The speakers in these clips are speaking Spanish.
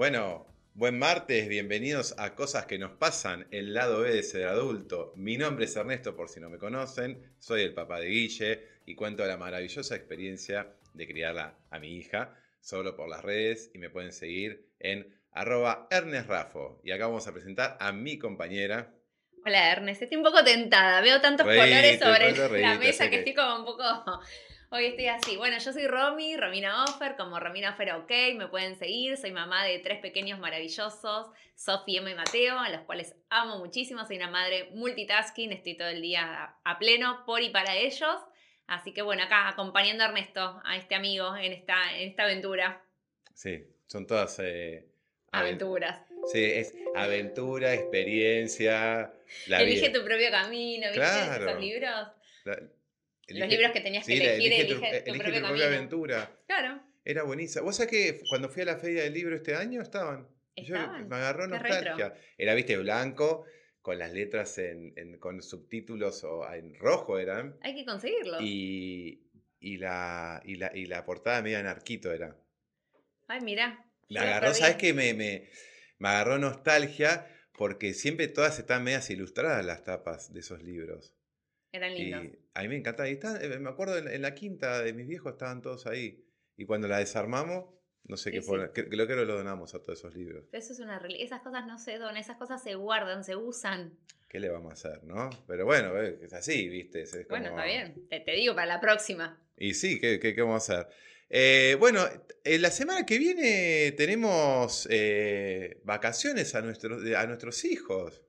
Bueno, buen martes, bienvenidos a Cosas que nos pasan, el lado B de ser adulto. Mi nombre es Ernesto, por si no me conocen, soy el papá de Guille y cuento la maravillosa experiencia de criarla a mi hija solo por las redes y me pueden seguir en arroba ernestrafo. Y acá vamos a presentar a mi compañera. Hola Ernest, estoy un poco tentada, veo tantos colores sobre la mesa que estoy como un poco Hoy estoy así. Bueno, yo soy Romy, Romina Offer, como Romina Offer OK, me pueden seguir. Soy mamá de tres pequeños maravillosos, Sofía, Emma y Mateo, a los cuales amo muchísimo. Soy una madre multitasking, estoy todo el día a pleno por y para ellos. Así que bueno, acá acompañando a Ernesto, a este amigo en esta, en esta aventura. Sí, son todas... Eh, aventuras. Sí, es aventura, experiencia. Elige tu propio camino, ¿viste? Claro. Esos libros los libros que tenías que elegir, elige, tu, elige tu, propia aventura. Claro. Era buenísima. ¿Vos sabés que cuando fui a la feria del libro este año estaban? ¿Estaban? me agarró nostalgia. Era, viste, blanco, con las letras en, con subtítulos o en rojo eran. Hay que conseguirlo. Y, la, y, la, y la portada media anarquito era. Ay, mira. Me agarró, ¿sabes qué? Me, me, me agarró nostalgia porque siempre todas están medias ilustradas las tapas de esos libros. Eran lindos. Y a mí me encanta. Y eh, me acuerdo en, la quinta de mis viejos estaban todos ahí. Y cuando la desarmamos, no sé qué fue. Creo que lo donamos a todos esos libros. eso es una realidad. Esas cosas no se donan, esas cosas se guardan, se usan. ¿Qué le vamos a hacer, no? Pero bueno, es así, ¿viste? Bueno, está bien. Te, digo para la próxima. Y sí, ¿qué, qué, vamos a hacer? Eh, bueno, en la semana que viene tenemos eh, vacaciones a, nuestros a nuestros hijos.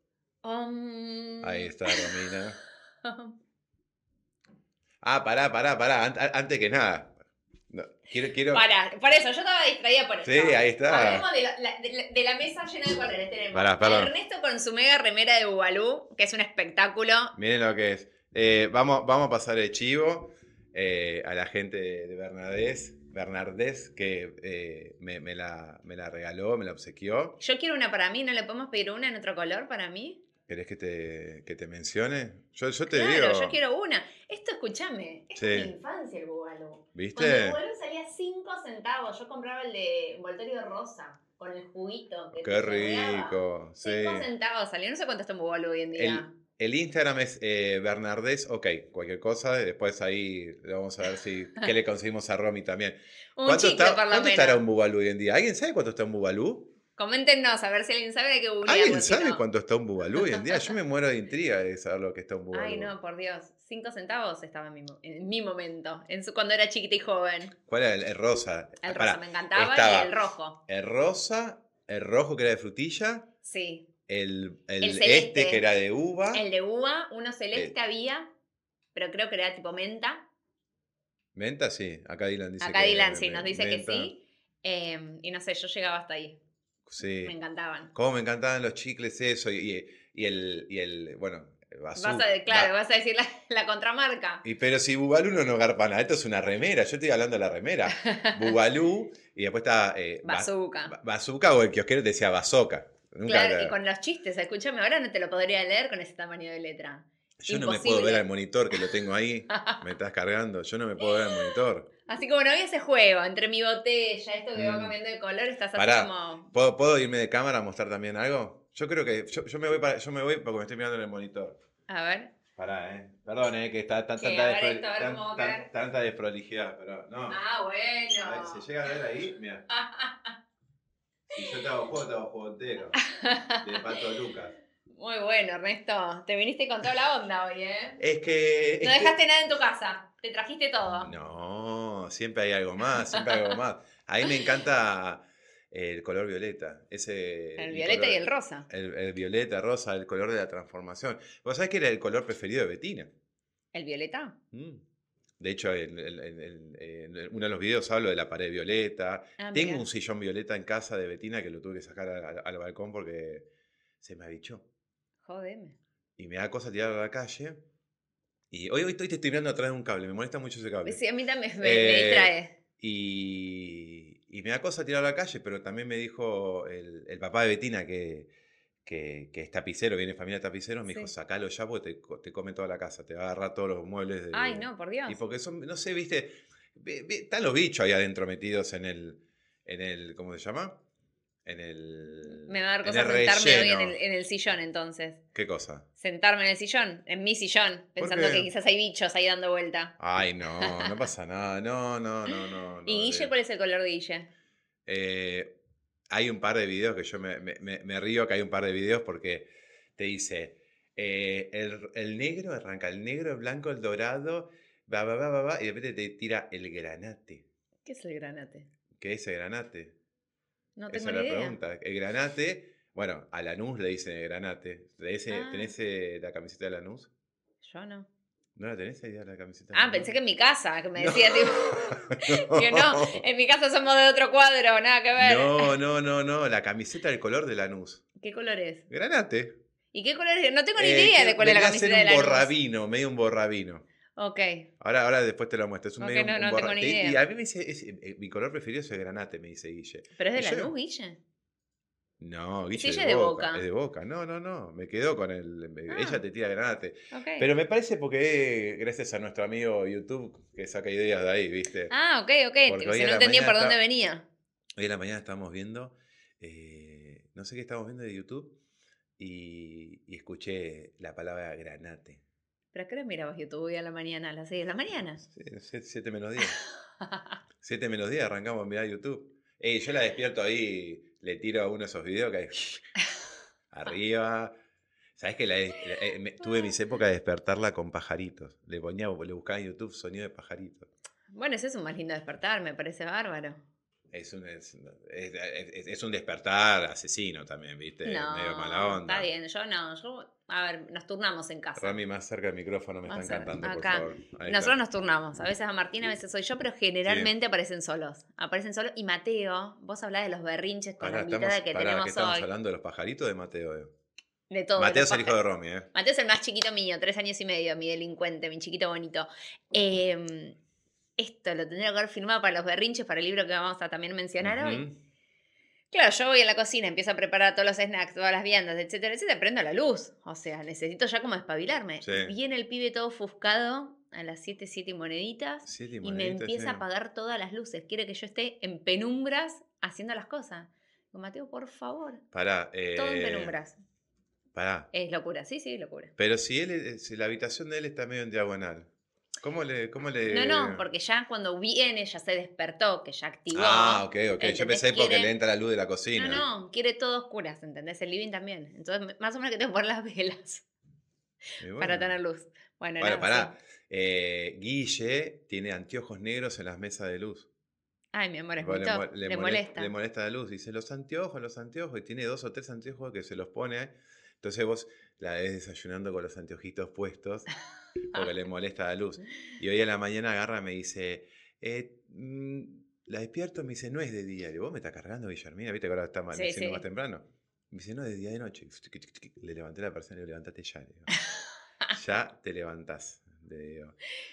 Um, ahí está, Romina. Ah, pará, pará, pará. Antes que nada. quiero, quiero... Para, por eso, yo estaba distraída por eso. Sí, ahí está. Hablemos de la, mesa llena de colores. Tenemos a Ernesto con su mega remera de Bubalú, que es un espectáculo. Miren lo que es. Eh, vamos, vamos a pasar el chivo eh, a la gente de Bernadés. Bernardés, que eh, me, me, la, me la regaló, me la obsequió. Yo quiero una para mí, ¿no le podemos pedir una en otro color para mí? ¿Querés que te, que te mencione? Yo, yo te claro, digo. yo quiero una. Esto, escúchame, es de mi infancia el bubalú. ¿Viste? Cuando el bubalú salía 5 centavos, yo compraba el de envoltorio rosa, con el juguito. Que Qué rico, 5 centavos salía, no sé cuánto está un bubalú hoy en día. El, Instagram es eh, Bernardés, ok, cualquier cosa, después ahí vamos a ver si qué le conseguimos a Romy también. un ¿Cuánto, está, ¿cuánto estará un bubalú hoy en día? ¿Alguien sabe cuánto está un bubalú? Coméntenos a ver si alguien sabe de qué googlear. ¿Alguien sabe cuánto está un bubalú hoy en día? Yo me muero de intriga de saber lo que está un bubalú. Ay, no, por Dios. Cinco centavos estaba en mi, en mi momento, en su, cuando era chiquita y joven. ¿Cuál era? El, rosa. El rosa me encantaba y el rojo. El rosa, el rojo que era de frutilla. Sí. El, el, este que era de uva. El de uva, uno celeste eh. había, pero creo que era tipo menta. Menta, sí. Acá Dylan dice Acá Dylan sí, nos dice que sí. Em, y no sé, yo llegaba hasta ahí. Sí. Me encantaban. Cómo me encantaban los chicles, eso, y, y el, y el, bueno, vas a, claro, vas a decir la, contramarca. Y pero si Bubalú no nos garpa nada, esto es una remera, yo estoy hablando de la remera. Bubalú, y después está... Eh, bazooka. bazooka o el kiosquero decía bazoca. claro, y con los chistes, escúchame, ahora no te lo podría leer con ese tamaño de letra. Yo no me puedo ver al monitor que lo tengo ahí, me estás cargando, yo no me puedo ver al monitor. Así como no había ese juego entre mi botella, esto que va mm. cambiando de color, estás así como. ¿puedo, irme de cámara a mostrar también algo? Yo creo que. Yo, me voy para, yo me voy porque me estoy mirando en el monitor. A ver. Pará, eh. Perdón, eh, que está tan, tanta, tanta desprolijidad, pero no. Ah, bueno. A ver, si llega a ver ahí, mira. si yo te hago juego, te hago juego entero. De Pato Lucas. Muy bueno, Ernesto. Te viniste con toda la onda hoy, ¿eh? Es que. no dejaste nada en tu casa. Te trajiste todo. No, siempre hay algo más, siempre hay algo más. A mí me encanta el color violeta. Ese, el violeta y el rosa. El, violeta, rosa, el color de la transformación. ¿Vos sabés que era el color preferido de Betina? ¿El violeta? Mm. De hecho, en, uno de los videos hablo de la pared violeta. Ah, Tengo un sillón violeta en casa de Betina que lo tuve que sacar al, balcón porque se me abichó. Jodeme. Y me da cosa tirar a la calle. Y hoy, hoy estoy, te estoy mirando atrás de un cable, me molesta mucho ese cable. Sí, a mí también me, eh, distrae. Y, y, me da cosa tirar a la calle, pero también me dijo el, el papá de Betina que, que, que, es tapicero, viene familia de tapiceros, me dijo, sacalo ya porque te, te, come toda la casa, te va a agarrar todos los muebles. De, Ay, no, por Dios. Y porque son, no sé, viste, están los bichos ahí adentro metidos en el, en el ¿cómo se llama? En el. Me va a dar cosa sentarme hoy en el, en el, sillón entonces. ¿Qué cosa? Sentarme en el sillón, en mi sillón, pensando que quizás hay bichos ahí dando vuelta. Ay, no, no pasa nada. No, no, no, no. ¿Y Guille cuál es el color de Guille? Eh, hay un par de videos que yo me, me, me, río que hay un par de videos porque te dice. Eh, el, el, negro arranca, el negro, el blanco, el dorado, va, va, va, va, va, y de repente te tira el granate. ¿Qué es el granate? ¿Qué es el granate? No tengo Esa es la pregunta. El granate, bueno, a Lanús le dicen el granate. ¿Tenés, ah. eh, la camiseta de Lanús? Yo no. ¿No la tenés ahí la camiseta? Ah, pensé que en mi casa, que me decía tipo. que no, en mi casa somos de otro cuadro, nada que ver. No, no, no, no, la camiseta del color de Lanús. ¿Qué color es? Granate. ¿Y qué color es? No tengo ni eh, idea de cuál es la camiseta de Lanús. un borrabino, medio un borrabino. Ok. Ahora, ahora después te lo muestro. Es un medio no, no tengo ni idea. Y a mí me dice, eh, mi color preferido es el granate, me dice Guille. ¿Pero es de la luz, Guille? No, Guille es de, boca. Es de boca. No, no, no. Me quedó con el. Ah. Ella te tira granate. Pero me parece porque gracias a nuestro amigo YouTube que saca ideas de ahí, ¿viste? Ah, ok, ok. Si no entendía por dónde venía. Hoy en la mañana estábamos viendo. Eh, no sé qué estábamos viendo de YouTube. Y, y escuché la palabra granate. ¿Pero a qué hora mirabas YouTube hoy a la mañana? ¿A las 6 de la mañana? Sí, 7 menos 10. 7 menos 10 arrancamos a mirar YouTube. Ey, yo la despierto ahí, le tiro a uno de esos videos que hay arriba. ¿Sabes que eh, tuve mis épocas de despertarla con pajaritos? Le ponía, le buscaba en YouTube sonido de pajaritos. Bueno, ese es un más lindo despertar, me parece bárbaro. Es un, es, es, un despertar asesino también, ¿viste? No, Medio mala onda. Está bien, yo no, yo, a ver, nos turnamos en casa. Rami, más cerca del micrófono me están cantando, por favor. Nosotros nos turnamos, a veces a Martín, a veces soy yo, pero generalmente aparecen solos. Aparecen solos. Y Mateo, vos hablás de los berrinches con la invitada que tenemos estamos hablando de los pajaritos de Mateo? Eh? De todo. Mateo es el hijo de Romy, ¿eh? Mateo es el más chiquito mío, tres años y medio, mi delincuente, mi chiquito bonito. Eh, esto lo tendría que haber filmado para los berrinches, para el libro que vamos a también mencionar hoy. Claro, yo voy a la cocina, empiezo a preparar todos los snacks, todas las viandas, etcétera, etcétera, prendo la luz. O sea, necesito ya como espabilarme. Viene el pibe todo ofuscado a las 7, 7 moneditas y me empieza a apagar todas las luces. Quiere que yo esté en penumbras haciendo las cosas. Mateo, por favor. Para. todo en eh, penumbras. Pará. Es locura, sí, sí, locura. Pero si él, si la habitación de él está medio en diagonal. ¿Cómo le, ¿Cómo le.? No, no, porque ya cuando viene ya se despertó, que ya activó. Ah, ok, ok. Yo pensé porque le entra la luz de la cocina. No, no, quiere todo oscuras, ¿entendés? El living también. Entonces, más o menos que tengo que poner las velas para tener luz. Bueno, bueno pará. Eh, Guille tiene anteojos negros en las mesas de luz. Ay, mi amor, es muy le, le, molesta. Le molesta la luz. Dice, los anteojos, los anteojos. Y tiene dos o tres anteojos que se los pone. Entonces vos la ves desayunando con los anteojitos puestos. porque le molesta la luz. Y hoy a la mañana agarra y me dice, eh, mm, la despierto, me dice, no es de día. Y vos me está cargando, Guillermina, viste que ahora está sí, más temprano. Me dice, no, es de día de noche. Le levanté la persona y le levantate ya. ya te levantás.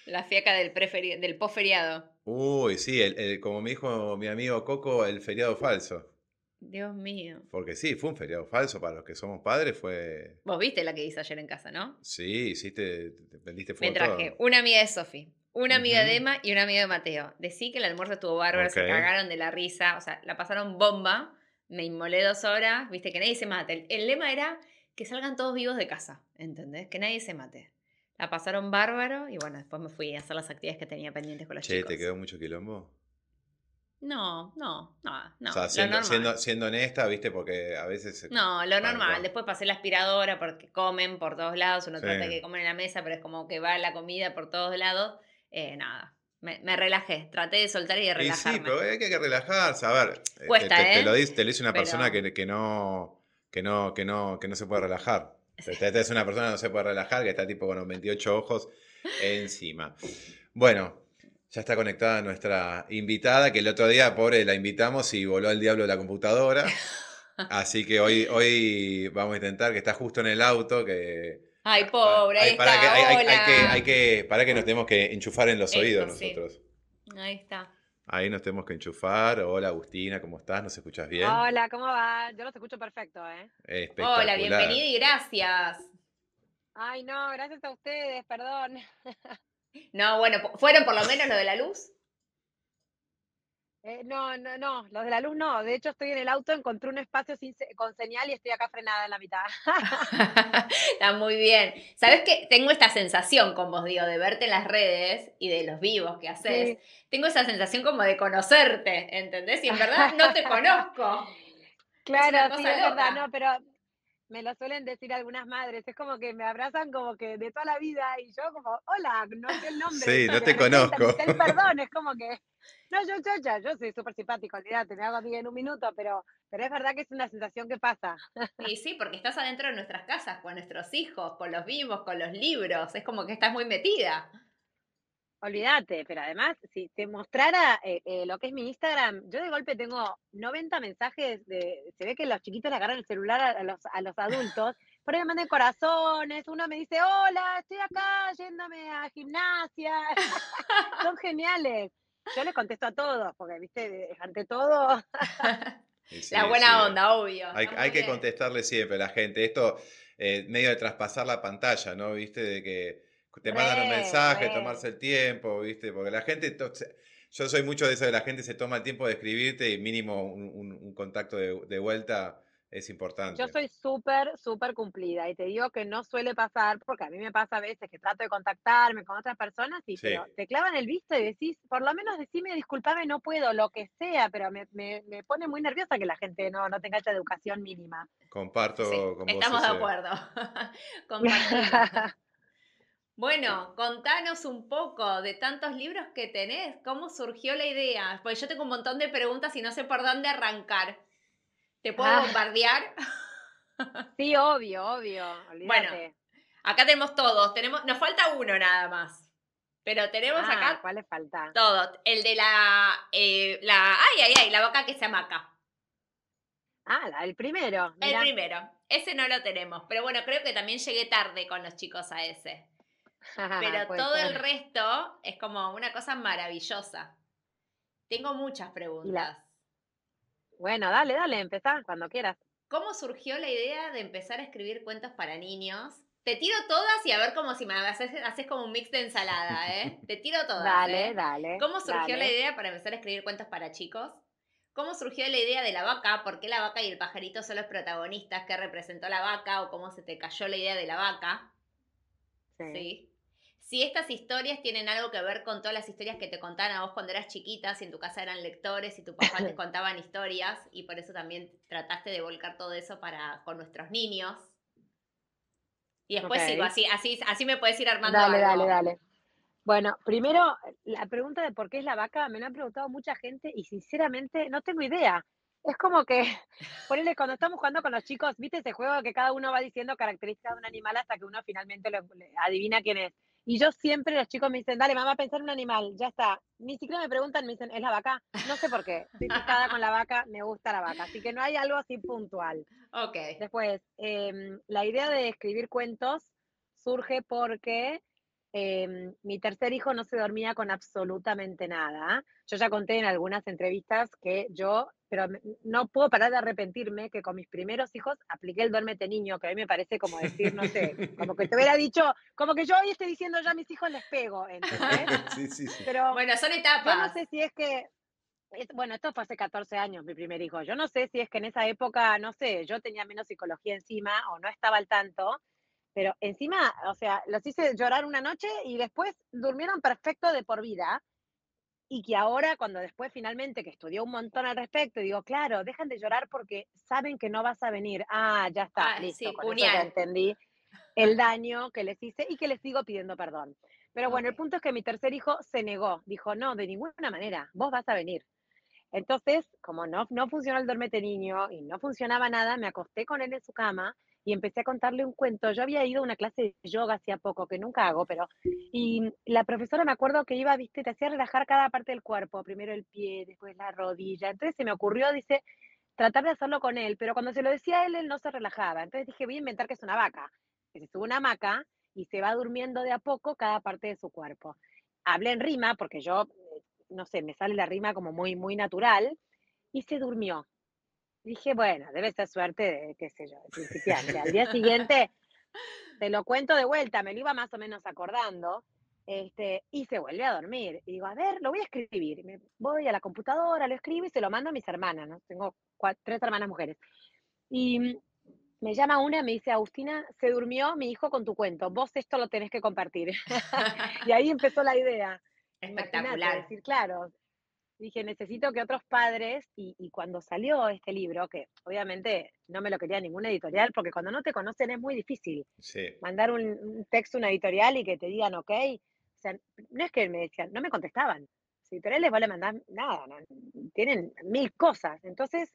La fiaca del, del post-feriado. Uy, sí, como me dijo mi amigo Coco, el feriado falso. Dios mío. Porque sí, fue un feriado falso para los que somos padres, fue... Vos viste la que hice ayer en casa, ¿no? Sí, sí, te, vendiste fuego Me traje una amiga de Sofi, una amiga de Emma y una amiga de Mateo. Decí que el almuerzo estuvo bárbaro, se cagaron de la risa, o sea, la pasaron bomba, me inmolé dos horas, viste, que nadie se mate. El, lema era que salgan todos vivos de casa, ¿entendés? Que nadie se mate. La pasaron bárbaro y bueno, después me fui a hacer las actividades que tenía pendientes con los chicos. Che, ¿te quedó mucho quilombo? No, no, no, no. O sea, siendo, siendo, honesta, viste, porque a veces... No, lo normal. Después pasé la aspiradora porque comen por todos lados. Uno trata de que comen en la mesa, pero es como que va la comida por todos lados. Eh, nada, me, relajé. Traté de soltar y de relajarme. sí, pero hay que relajarse. A ver, eh, Cuesta, te, te, ¿eh? lo dice, te lo dice una persona que, que, no, que, no, que, no, que no se puede relajar. Te, es una persona que no se puede relajar, que está tipo con los 28 ojos encima. Bueno, ya está conectada nuestra invitada, que el otro día, pobre, la invitamos y voló al diablo de la computadora. Así que hoy, hoy vamos a intentar, que está justo en el auto, que... Ay, pobre, ahí para está, que, hay, que, hay que, para que nos tenemos que enchufar en los oídos nosotros. Ahí está. Ahí nos tenemos que enchufar. Hola Agustina, ¿cómo estás? ¿Nos escuchas bien? Hola, ¿cómo va? Yo los escucho perfecto, ¿eh? Hola, bienvenida y gracias. Ay, no, gracias a ustedes, perdón. No, bueno, ¿fueron por lo menos lo de la luz? Eh, no, no, no, los de la luz no. De hecho, estoy en el auto, encontré un espacio sin, con señal y estoy acá frenada en la mitad. Está muy bien. Sabes que tengo esta sensación con vos, digo, de verte en las redes y de los vivos que haces. Tengo esa sensación como de conocerte, ¿entendés? Y en verdad no te conozco. Claro, sí, es verdad, no, pero me lo suelen decir algunas madres, es como que me abrazan como que de toda la vida y yo como, hola, no sé el nombre. Sí, no te conozco. El perdón, es como que, no, yo chocha, yo soy súper simpático, olvídate, me hago amiga en un minuto, pero, pero es verdad que es una sensación que pasa. Y sí, porque estás adentro de nuestras casas, con nuestros hijos, con los vivos, con los libros, es como que estás muy metida. Olvídate, pero además, si te mostrara eh, eh, lo que es mi Instagram, yo de golpe tengo 90 mensajes de. Se ve que los chiquitos le agarran el celular a, los, a los adultos, por ahí me mandan corazones, uno me dice, hola, estoy acá yéndome a gimnasia. Son geniales. Yo les contesto a todos, porque, viste, ante todo. la buena onda, obvio. Hay, hay que contestarle siempre a la gente. Esto, eh, medio de traspasar la pantalla, ¿no? Viste, de que te mandan un mensaje, tomarse el tiempo, ¿viste? Porque la gente, yo soy mucho de eso de la gente se toma el tiempo de escribirte y mínimo un, contacto de, vuelta es importante. Yo soy súper, súper cumplida y te digo que no suele pasar, porque a mí me pasa a veces que trato de contactarme con otras personas y te clavan el visto y decís, por lo menos decime, disculpame, no puedo, lo que sea, pero me, pone muy nerviosa que la gente no, no tenga esa educación mínima. Comparto con vos. Estamos de acuerdo. Bueno, contanos un poco de tantos libros que tenés, cómo surgió la idea, porque yo tengo un montón de preguntas y no sé por dónde arrancar. ¿Te puedo ah. bombardear? Sí, obvio, obvio. Bueno, acá tenemos todos, tenemos, nos falta uno nada más. Pero tenemos ah, acá. ¿Cuál le falta? Todo. El de la, eh, la. Ay, ay, ay, la vaca que se amaca. Ah, el primero. El primero. Ese no lo tenemos. Pero bueno, creo que también llegué tarde con los chicos a ese. Pero todo el resto es como una cosa maravillosa. Tengo muchas preguntas. Bueno, dale, dale, empezá cuando quieras. ¿Cómo surgió la idea de empezar a escribir cuentos para niños? Te tiro todas y a ver como si me haces, haces como un mix de ensalada, ¿eh? Te tiro todas. dale, ¿eh? dale. ¿Cómo surgió la idea para empezar a escribir cuentos para chicos? ¿Cómo surgió la idea de la vaca? ¿Por qué la vaca y el pajarito son los protagonistas? ¿Qué representó la vaca? ¿O cómo se te cayó la idea de la vaca? ¿Sí? si estas historias tienen algo que ver con todas las historias que te contaban a vos cuando eras chiquita, si en tu casa eran lectores y tu papá te contaban historias y por eso también trataste de volcar todo eso para con nuestros niños. Y después sigo, así, así, así me puedes ir armando. Dale, dale, dale. Bueno, primero, la pregunta de por qué es la vaca me la han preguntado mucha gente y sinceramente no tengo idea. Es como que, ponele, cuando estamos jugando con los chicos, ¿viste ese juego que cada uno va diciendo características de un animal hasta que uno finalmente lo, adivina quién es? Y yo siempre, los chicos me dicen, dale, mamá, pensar en un animal, ya está. Ni siquiera me preguntan, me dicen, ¿es la vaca? No sé por qué. Estoy picada con la vaca, me gusta la vaca. Así que no hay algo así puntual. Ok. Después, em, la idea de escribir cuentos surge porque em, mi tercer hijo no se dormía con absolutamente nada. Yo ya conté en algunas entrevistas que yo pero no puedo parar de arrepentirme que con mis primeros hijos apliqué el duérmete niño, que a mí me parece como decir, no sé, como que te hubiera dicho, como que yo hoy esté diciendo ya a mis hijos les pego, ¿entendés? Sí, sí, sí. Pero bueno, son etapas. Yo no sé si es que, bueno, esto fue hace 14 años mi primer hijo, yo no sé si es que en esa época, no sé, yo tenía menos psicología encima o no estaba al tanto, pero encima, o sea, los hice llorar una noche y después durmieron perfecto de por vida y que ahora, cuando después finalmente que estudió un montón al respecto, digo, claro, dejan de llorar porque saben que no vas a venir. Ah, ya está, ah, listo, con eso ya entendí el daño que les hice y que les sigo pidiendo perdón. Pero bueno, el punto es que mi tercer hijo se negó, dijo, no, de ninguna manera, vos vas a venir. Entonces, como no, no funcionó el dormete niño y no funcionaba nada, me acosté con él en su cama y empecé a contarle un cuento. Yo había ido a una clase de yoga hacía poco, que nunca hago, pero... Y la profesora me acuerdo que iba, viste, te hacía relajar cada parte del cuerpo, primero el pie, después la rodilla. Entonces se me ocurrió, dice, tratar de hacerlo con él, pero cuando se lo decía a él, él no se relajaba. Entonces dije, voy a inventar que es una vaca. Que se sube una hamaca y se va durmiendo de a poco cada parte de su cuerpo. Hablé en rima, porque yo, eh, no sé, me sale la rima como muy, muy natural, y se durmió. Dije, bueno, debe ser suerte de, qué sé yo, de principiante. Al día siguiente, te lo cuento de vuelta, me lo iba más o menos acordando. Este, y se vuelve a dormir. Y digo, a ver, lo voy a escribir. Me voy a la computadora, lo escribo y se lo mando a mis hermanas, ¿no? Tengo tres hermanas mujeres. Y me llama una y me dice, Agustina, se durmió mi hijo con tu cuento, vos esto lo tenés que compartir. y ahí empezó la idea. Espectacular. decir, claro, dije, necesito que otros padres, y, cuando salió este libro, que obviamente no me lo quería ninguna editorial, porque cuando no te conocen es muy difícil mandar un, texto a una editorial y que te digan, ok, o sea, no es que me decían, no me contestaban. Las editoriales vale mandar nada, tienen mil cosas. Entonces,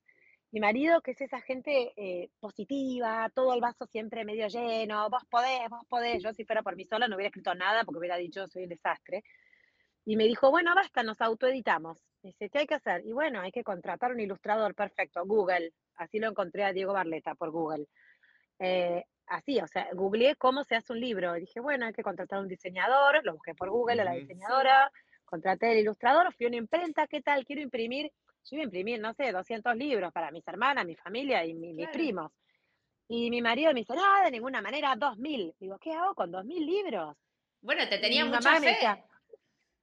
mi marido, que es esa gente eh, positiva, todo el vaso siempre medio lleno, vos podés, vos podés. Yo si fuera por mí sola no hubiera escrito nada porque hubiera dicho soy un desastre. Y me dijo, bueno, basta, nos autoeditamos. Dice, ¿qué hay que hacer? Y bueno, hay que contratar un ilustrador perfecto, Google. Así lo encontré a Diego Barleta por Google. Eh, así, o sea, googleé cómo se hace un libro. Y dije, bueno, hay que contratar un diseñador, lo busqué por Google, a la diseñadora, contraté al ilustrador, fui a una imprenta, ¿qué tal? Quiero imprimir yo iba a imprimir, no sé, 200 libros para mis hermanas, mi familia y mis primos. Y mi marido me dice, no, de ninguna manera, 2.000. Digo, ¿qué hago con 2.000 libros? Bueno, te tenía mucha fe.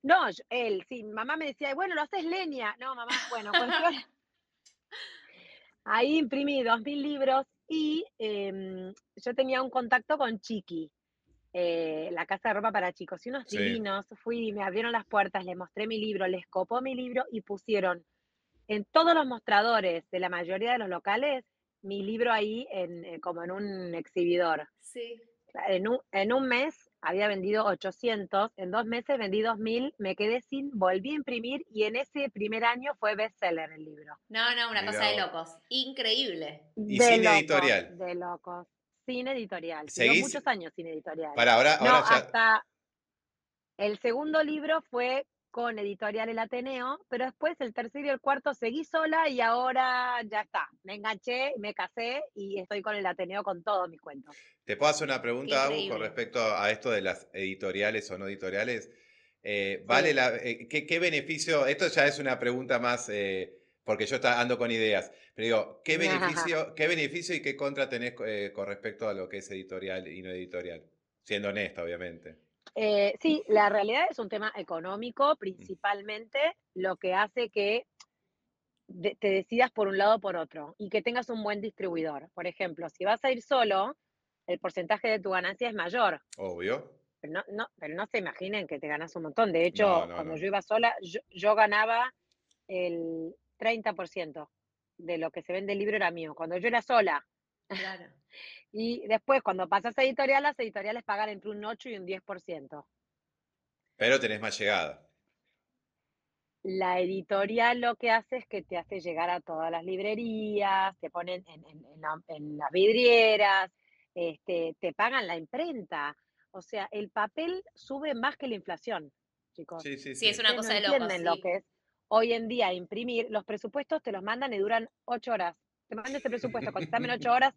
No, él, sí, mamá me decía, bueno, lo haces leña. No, mamá, bueno, pues Ahí imprimí 2.000 libros y em, yo tenía un contacto con Chiqui, eh, la casa de ropa para chicos. Y unos divinos, fui, me abrieron las puertas, les mostré mi libro, les copó mi libro y pusieron en todos los mostradores de la mayoría de los locales, mi libro ahí en, eh, como en un exhibidor. Sí. En un, en un mes había vendido 800, en dos meses vendí 2000, me quedé sin, volví a imprimir y en ese primer año fue bestseller el libro. No, no, una cosa de locos. Increíble. Y sin editorial. De locos. Sin editorial. Seguí muchos años sin editorial. Para ahora, ahora ya... hasta el segundo libro fue con Editorial El Ateneo, pero después el tercero y el cuarto seguí sola y ahora ya está. Me enganché, me casé y estoy con el Ateneo con todos mis cuentos. ¿Te puedo hacer una pregunta, con respecto a esto de las editoriales o no editoriales? Eh, ¿Vale la, eh, ¿qué, beneficio? Esto ya es una pregunta más, eh, porque yo ando con ideas, pero digo, ¿qué beneficio, ¿qué beneficio y qué contra tenés con respecto a lo que es editorial y no editorial? Siendo honesta, obviamente. Eh, sí, la realidad es un tema económico principalmente, lo que hace que te decidas por un lado o por otro y que tengas un buen distribuidor. Por ejemplo, si vas a ir solo, el porcentaje de tu ganancia es mayor. Obvio. Pero no, no, pero no se imaginen que te ganas un montón. De hecho, cuando yo iba sola, yo, ganaba el 30% de lo que se vende el libro era mío. Cuando yo era sola. Claro. Y después, cuando pasas a editorial, las editoriales pagan entre un 8 y un 10%. Pero tenés más llegada. La editorial lo que hace es que te hace llegar a todas las librerías, te ponen en, las vidrieras, este, te pagan la imprenta. O sea, el papel sube más que la inflación, chicos. Sí, sí, sí. es una cosa de locos. entienden lo que es hoy en día imprimir. Los presupuestos te los mandan y duran ocho horas. Te mandan ese presupuesto, contestame en ocho horas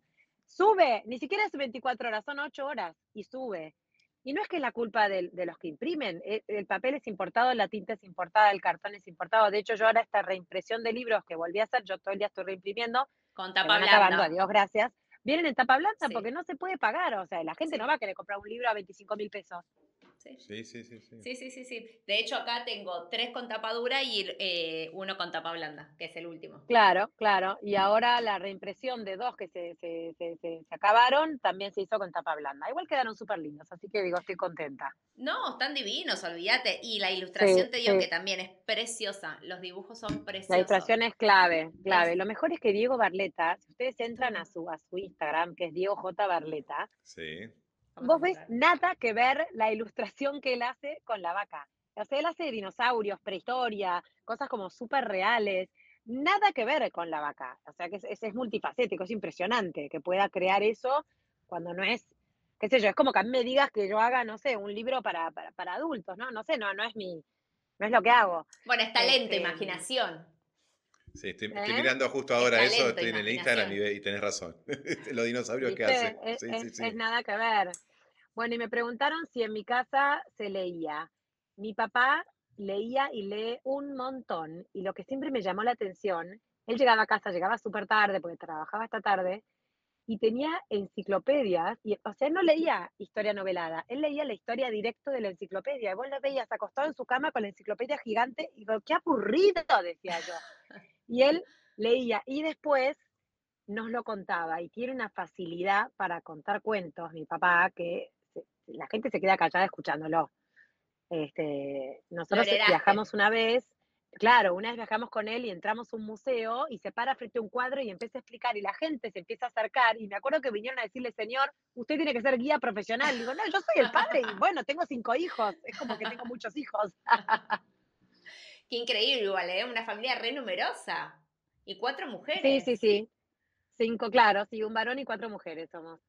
Sube, ni siquiera es 24 horas, son 8 horas y sube. Y no es que es la culpa de, los que imprimen, e, el, papel es importado, la tinta es importada, el cartón es importado. De hecho, yo ahora esta reimpresión de libros que volví a hacer, yo todo el día estoy reimprimiendo. Con tapa blanda. adiós, gracias. Vienen en tapa blanda porque no se puede pagar, o sea, la gente no va a querer comprar un libro a 25 mil pesos. Sí. Sí, sí, sí, sí. Sí, sí, sí, De hecho, acá tengo tres con tapa dura y eh, uno con tapa blanda, que es el último. Claro, claro. Y ahora la reimpresión de dos que se, se, se, se acabaron también se hizo con tapa blanda. Igual quedaron súper lindos, así que digo, estoy contenta. No, están divinos, olvídate. Y la ilustración te digo que también es preciosa. Los dibujos son preciosos. La ilustración es clave, clave. Lo mejor es que Diego Barleta, si ustedes entran a su, a su Instagram, que es Diego J. Barleta, sí vos ves nada que ver la ilustración que él hace con la vaca. O sea, él hace dinosaurios, prehistoria, cosas como súper reales. Nada que ver con la vaca. O sea, que es, es, multifacético, es impresionante que pueda crear eso cuando no es, qué sé yo, es como que a mí me digas que yo haga, no sé, un libro para, para, adultos, ¿no? No sé, no, no es mi, no es lo que hago. Bueno, es talento, este, imaginación. Sí, estoy, ¿Eh? mirando justo ahora eso, estoy en el Instagram y, tenés razón. Los dinosaurios que hacen. Es, nada que ver. Bueno, y me preguntaron si en mi casa se leía. Mi papá leía y lee un montón. Y lo que siempre me llamó la atención, él llegaba a casa, llegaba súper tarde porque trabajaba esta tarde, y tenía enciclopedias, y, o sea, él no leía historia novelada, él leía la historia directo de la enciclopedia, y vos lo veías acostado en su cama con la enciclopedia gigante, y digo, qué aburrido, decía yo. Y él leía, y después nos lo contaba, y tiene una facilidad para contar cuentos, mi papá, que la gente se queda callada escuchándolo. Este, nosotros viajamos una vez Claro, una vez viajamos con él y entramos a un museo y se para frente a un cuadro y empieza a explicar y la gente se empieza a acercar y me acuerdo que vinieron a decirle, señor, usted tiene que ser guía profesional. digo, no, yo soy el padre y bueno, tengo cinco hijos, es como que tengo muchos hijos. Qué increíble igual, ¿eh? Una familia re numerosa y cuatro mujeres. Sí, sí, sí. Cinco, claro, sí, un varón y cuatro mujeres somos.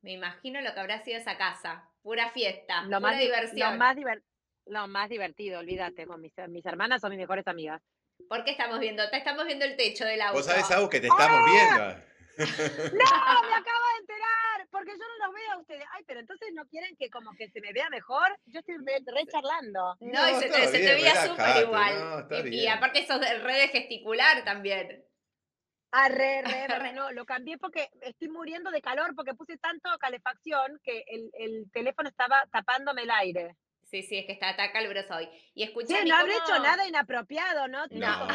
Me imagino lo que habrá sido esa casa, pura fiesta, lo pura más, diversión. Lo más divertido lo más divertido, olvídate, con mis, mis hermanas son mis mejores amigas. ¿Por qué estamos viendo? Te estamos viendo el techo del auto. Vos sabés, algo que te estamos ¡Ah! viendo. No, me acabo de enterar, porque yo no los veo a ustedes. Ay, pero entonces no quieren que como que se me vea mejor. Yo estoy re charlando. No, y se, te, veía súper igual. y, aparte eso de red de gesticular también. Ah, re, re, re, no, lo cambié porque estoy muriendo de calor porque puse tanto calefacción que el, el teléfono estaba tapándome el aire. Sí, sí, es que está tan caluroso hoy. Y escuché. Sí, no habré hecho nada inapropiado, ¿no? No.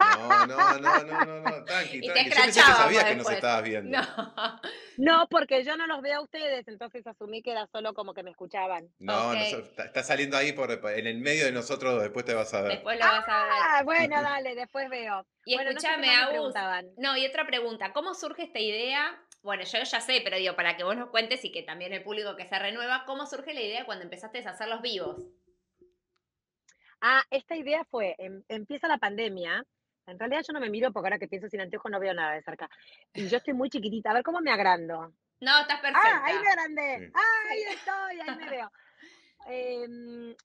No, no, no, no, no, no, tranqui, tranqui. Yo pensé que sabías que nos estabas viendo. No. no, porque yo no los veo a ustedes, entonces asumí que era solo como que me escuchaban. No, está saliendo ahí por, en el medio de nosotros, después te vas a ver. Después lo vas a ver. Ah, bueno, dale, después veo. Y escúchame, no No, y otra pregunta, ¿cómo surge esta idea bueno, yo ya sé, pero digo, para que vos nos cuentes y que también el público que se renueva, ¿cómo surge la idea cuando empezaste a hacer los vivos? Ah, esta idea fue, em, empieza la pandemia, en realidad yo no me miro porque ahora que pienso sin anteojos no veo nada de cerca. Y yo estoy muy chiquitita, a ver cómo me agrando. No, estás perfecta. Ah, ahí me agrandé. Ah, ahí estoy, ahí me veo. Em,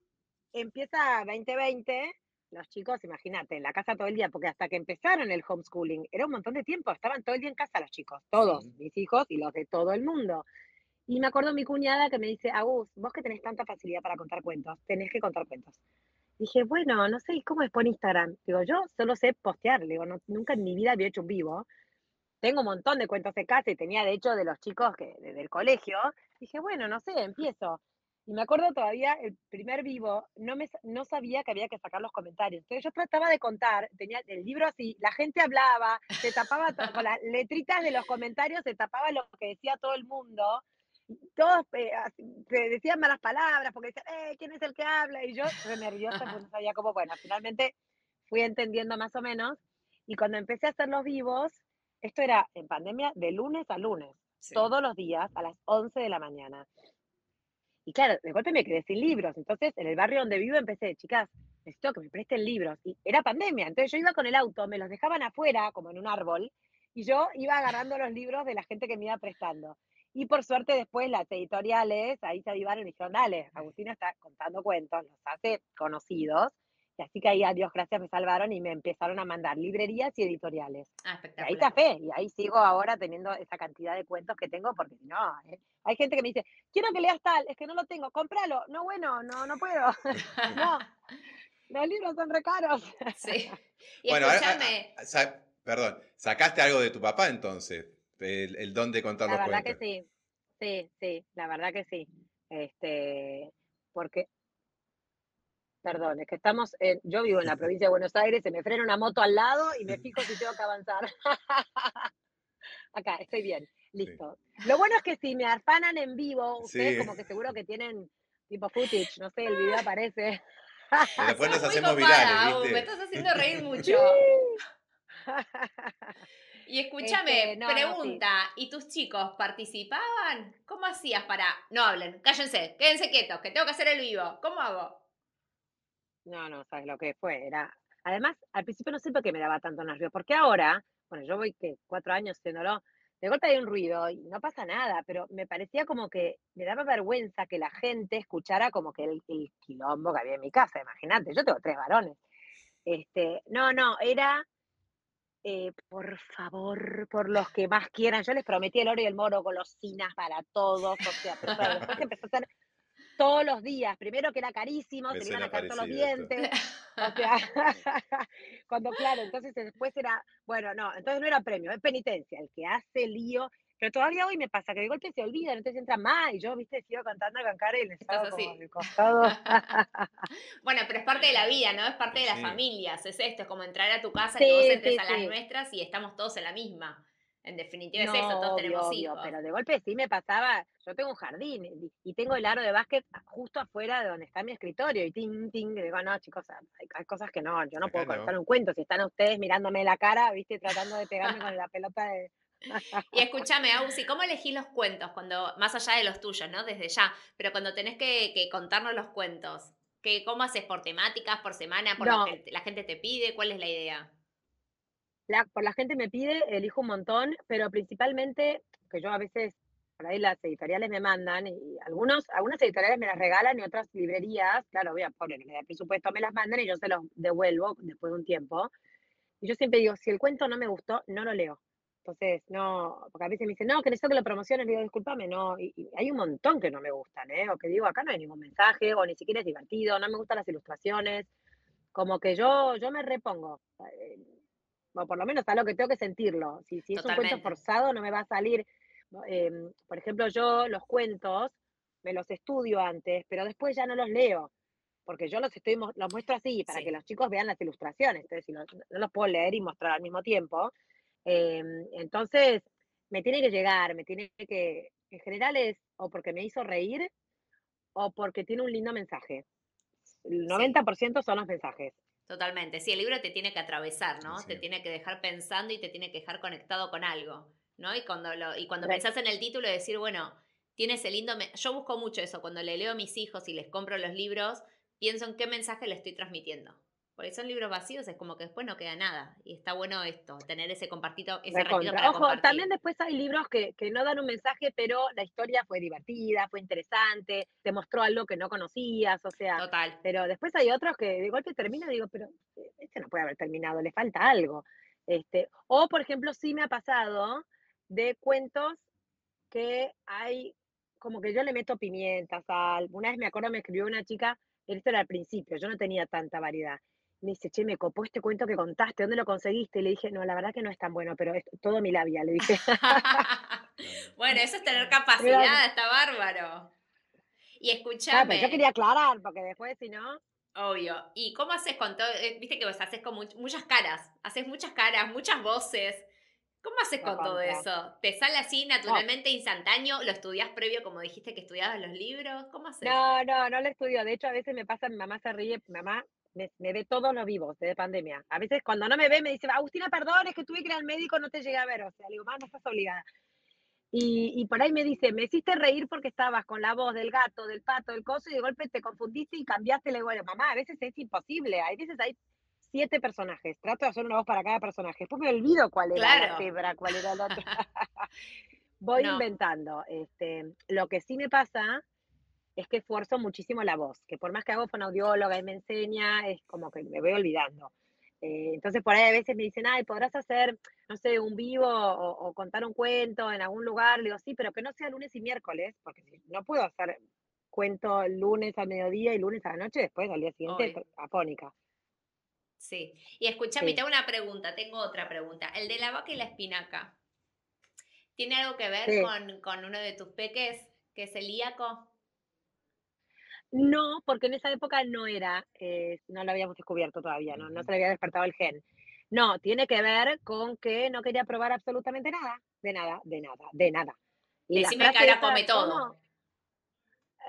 empieza 2020 los chicos, imagínate, en la casa todo el día, porque hasta que empezaron el homeschooling, era un montón de tiempo, estaban todo el día en casa los chicos, todos, mis hijos y los de todo el mundo. Y me acuerdo mi cuñada que me dice, Agus, vos que tenés tanta facilidad para contar cuentos, tenés que contar cuentos. Dije, bueno, no sé cómo es por Instagram. Digo, yo solo sé postear, digo, nunca en mi vida había hecho un vivo. Tengo un montón de cuentos de casa y tenía de hecho de los chicos que, del colegio. Dije, bueno, no sé, empiezo. Y me acuerdo todavía, el primer vivo, no, me, no sabía que había que sacar los comentarios. Entonces yo trataba de contar, tenía el libro así, la gente hablaba, se tapaba con las letritas de los comentarios, se tapaba lo que decía todo el mundo. Todos eh, se decían malas palabras porque decían, eh, ¿quién es el que habla? Y yo, nerviosa, pues no sabía cómo. Bueno, finalmente fui entendiendo más o menos. Y cuando empecé a hacer los vivos, esto era en pandemia de lunes a lunes, todos los días a las 11 de la mañana. Y claro, de golpe me quedé sin libros. Entonces, en el barrio donde vivo empecé, chicas, necesito que me presten libros. Y era pandemia. Entonces yo iba con el auto, me los dejaban afuera, como en un árbol, y yo iba agarrando los libros de la gente que me iba prestando. Y por suerte después las editoriales ahí se avivaron y dijeron, dale, Agustina está contando cuentos, los hace conocidos. Y así que ahí, a Dios gracias, me salvaron y me empezaron a mandar librerías y editoriales. Ah, y ahí está fe, y ahí sigo ahora teniendo esa cantidad de cuentos que tengo, porque no, ¿eh? hay gente que me dice, quiero que leas tal, es que no lo tengo, cómpralo. No, bueno, no, no puedo. no, los libros son recaros. sí. Y bueno, escúchame. perdón, ¿sacaste algo de tu papá entonces? El, el don de contar la los cuentos. La verdad que sí, sí, sí, la verdad que sí. Este, porque Perdón, es que estamos, en, yo vivo en la provincia de Buenos Aires, se me frena una moto al lado y me fijo si tengo que avanzar. Acá, estoy bien, listo. Lo bueno es que si me afanan en vivo, ustedes como que seguro que tienen tipo footage, no sé, el video aparece. después nos hacemos virales, ¿viste? Me estás haciendo reír mucho. Y escúchame, este, pregunta, ¿y tus chicos participaban? ¿Cómo hacías para.? No hablen, cállense, quédense quietos, que tengo que hacer el vivo. ¿Cómo hago? No, no, sabes lo que fue. Era, además, al principio no sé por qué me daba tanto nervio, porque ahora, bueno, yo voy que cuatro años haciéndolo, de golpe hay un ruido y no pasa nada, pero me parecía como que me daba vergüenza que la gente escuchara como que el, quilombo que había en mi casa, imagínate, yo tengo tres varones. Este, no, no, era, eh, por favor, por los que más quieran, yo les prometí el oro y el moro, golosinas para todos, o sea, pero después empezó a ser todos los días. Primero que era carísimo, se iban a caer todos los dientes. O sea, cuando claro, entonces después era, bueno, no, entonces no era premio, es penitencia. El que hace lío, pero todavía hoy me pasa que de golpe se olvida, entonces entra más y yo, viste, sigo cantando a cancar y le estaba como en el costado. bueno, pero es parte de la vida, ¿no? Es parte de las familias, es esto, es como entrar a tu casa y vos entres a las nuestras y estamos todos en la misma. En definitiva es eso, todos tenemos hijos. Pero de golpe sí me pasaba, yo tengo un jardín y tengo el aro de básquet justo afuera de donde está mi escritorio y ting, ting, digo, no, chicos, hay, cosas que no, yo no puedo contar un cuento. Si están ustedes mirándome la cara, viste, tratando de pegarme con la pelota de, y escúchame, Ausi, ¿cómo elegís los cuentos? Cuando, más allá de los tuyos, ¿no? Desde ya, pero cuando tenés que, contarnos los cuentos, ¿qué, ¿cómo haces? ¿Por temáticas, por semana, por lo que la gente te pide? ¿Cuál es la idea? La, por la gente me pide, elijo un montón, pero principalmente, que yo a veces, por ahí las editoriales me mandan, y algunos, algunas editoriales me las regalan y otras librerías, claro, voy a poner, da presupuesto, me las mandan y yo se los devuelvo después de un tiempo. Y yo siempre digo, si el cuento no me gustó, no lo leo. Entonces, no, porque a veces me dicen, no, que necesito que lo promociones, digo, discúlpame, no, y, hay un montón que no me gustan, ¿eh? O que digo, acá no hay ningún mensaje, o ni siquiera es divertido, no me gustan las ilustraciones, como que yo, yo me repongo, eh, o por lo menos a lo que tengo que sentirlo, si, si es un cuento forzado no me va a salir, em, por ejemplo, yo los cuentos me los estudio antes, pero después ya no los leo, porque yo los estoy los muestro así para que los chicos vean las ilustraciones, entonces si no, no los puedo leer y mostrar al mismo tiempo, Em, entonces, me tiene que llegar, me tiene que, en general es o porque me hizo reír o porque tiene un lindo mensaje. El 90% son los mensajes. Totalmente, sí, el libro te tiene que atravesar, ¿no? Te tiene que dejar pensando y te tiene que dejar conectado con algo, ¿no? Y cuando, lo, y cuando pensás en el título, decir, bueno, tiene ese lindo... Yo busco mucho eso, cuando le leo a mis hijos y les compro los libros, pienso en qué mensaje le estoy transmitiendo. Porque son libros vacíos, es como que después no queda nada. Y está bueno esto, tener ese compartido, ese ratito para Ojo, también después hay libros que, que, no dan un mensaje, pero la historia fue divertida, fue interesante, te mostró algo que no conocías, o sea. Total. Pero después hay otros que de golpe termina y digo, pero este no puede haber terminado, le falta algo. Este, o, por ejemplo, sí me ha pasado de cuentos que hay, como que yo le meto pimienta, sal. Una vez me acuerdo, me escribió una chica, esto era al principio, yo no tenía tanta variedad me dice, che, me copó este cuento que contaste, ¿dónde lo conseguiste? Y le dije, no, la verdad que no es tan bueno, pero es todo mi labia, le dije. bueno, eso es tener capacidad, está bárbaro. Y escúchame. yo quería aclarar, porque después, si no. Obvio. ¿Y cómo haces con todo? Eh, viste que vos haces con muchas caras, haces muchas caras, muchas voces. ¿Cómo haces con todo eso? ¿Te sale así naturalmente, instantáneo? ¿Lo estudias previo, como dijiste que estudiabas los libros? ¿Cómo haces? No, no, no lo estudio. De hecho, a veces me pasa, mi mamá se ríe, mi mamá me, ve todos los vivos de pandemia. A veces cuando no me ve me dice, Agustina, perdón, es que tuve que ir al médico, no te llegué a ver. O sea, le digo, mamá, no estás obligada. Y, y, por ahí me dice, me hiciste reír porque estabas con la voz del gato, del pato, del coso, y de golpe te confundiste y cambiaste. Le digo, bueno, mamá, a veces es imposible. Hay veces hay siete personajes. Trato de hacer una voz para cada personaje. Después me olvido cuál era la cebra, cuál era el otro. Voy inventando. Este, lo que sí me pasa es que esfuerzo muchísimo la voz, que por más que hago fonoaudióloga y me enseña, es como que me voy olvidando. Eh, entonces por ahí a veces me dicen, ay, ¿podrás hacer, no sé, un vivo o, contar un cuento en algún lugar? Le digo, sí, pero que no sea lunes y miércoles, porque no puedo hacer cuento lunes al mediodía y lunes a la noche, después al día siguiente afónica. Sí, y escúchame, tengo una pregunta, tengo otra pregunta. El de la vaca y la espinaca, ¿tiene algo que ver con, con uno de tus peques, que es celíaco? No, porque en esa época no era, eh, no lo habíamos descubierto todavía, ¿no? no se le había despertado el gen. No, tiene que ver con que no quería probar absolutamente nada, de nada, de nada, de nada. Y Decime que ahora come todo.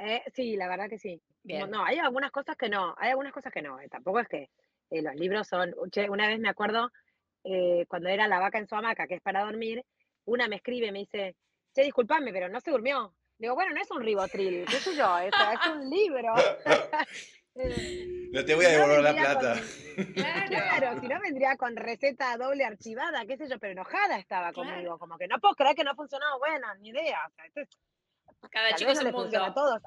Eh, sí, la verdad que sí. No, hay algunas cosas que no, hay algunas cosas que no. Eh, tampoco es que los libros son. una vez me acuerdo cuando era La vaca en su hamaca, que es para dormir, una me escribe me dice: Che, disculpame, pero no se durmió. Digo, bueno, no es un ribotril, qué sé yo, es, es un libro. no te voy a devolver la plata. Claro, si no vendría con receta doble archivada, qué sé yo, pero enojada estaba conmigo, como que no puedo creer que no ha funcionado, bueno, ni idea. Cada chico es un mundo. A todos.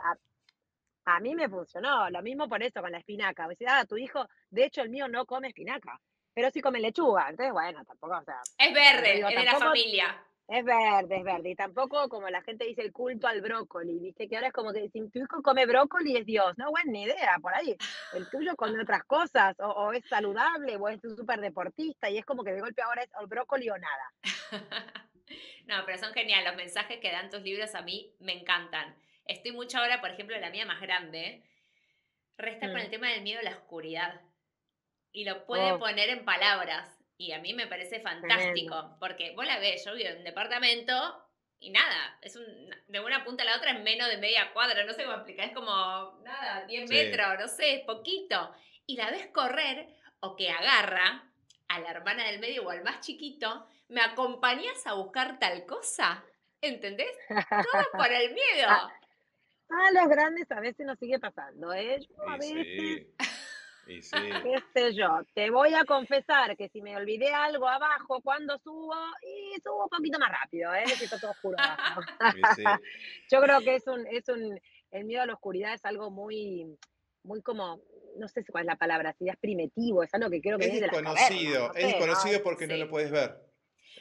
A, mí me funcionó, lo mismo por eso con la espinaca. O sea, ah, tu hijo, de hecho el mío no come espinaca, pero sí come lechuga, entonces bueno, tampoco, o sea. Es verde, es de la familia. Es verde, es verde. Y tampoco como la gente dice el culto al brócoli, viste que ahora es como que si tu hijo come brócoli es Dios. No, buena ni idea, por ahí. El tuyo come otras cosas, o, es saludable, o es un súper deportista, y es como que de golpe ahora es el brócoli o nada. no, pero son geniales. Los mensajes que dan tus libros a mí me encantan. Estoy mucho ahora, por ejemplo, la mía más grande, resta con el mm. tema del miedo a la oscuridad. Y lo puede oh. poner en palabras. Y a mí me parece fantástico, porque vos la ves, yo vivo en un departamento y nada, es un, de una punta a la otra es menos de media cuadra, no sé cómo explicar, es como, nada, 10 metros, no sé, poquito. Y la ves correr o que agarra a la hermana del medio o al más chiquito, ¿me acompañas a buscar tal cosa? ¿Entendés? Todo por el miedo. A los grandes a veces nos sigue pasando, ¿eh? a veces... ¿Qué sé yo? Te voy a confesar que si me olvidé algo abajo cuando subo, y subo un poquito más rápido, ¿eh? Todo oscuro abajo. Yo creo que es un, es un, el miedo a la oscuridad es algo muy, muy como, no sé cuál es la palabra, si es primitivo, es algo que creo que es desconocido, es desconocido porque no lo puedes ver.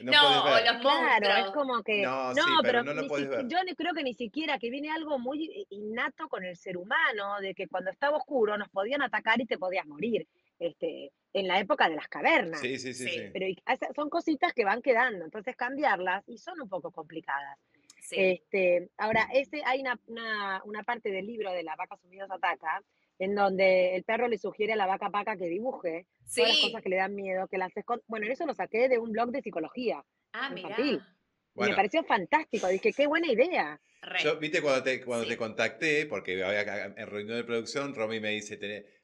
No, o los Claro, es como que. No, pero, no yo creo que ni siquiera que viene algo muy innato con el ser humano, de que cuando estaba oscuro nos podían atacar y te podías morir. Este, en la época de las cavernas. Sí, sí, sí. Pero son cositas que van quedando, entonces cambiarlas y son un poco complicadas. Este, ahora, ese, hay una, una, una, parte del libro de La vaca sumidos ataca en donde el perro le sugiere a la vaca paca que dibuje todas las cosas que le dan miedo, que las Bueno, eso lo saqué de un blog de psicología ah, infantil. Me pareció fantástico, dije, qué buena idea. Yo, viste, cuando te, cuando te contacté, porque había en reunión de producción, Romy me dice,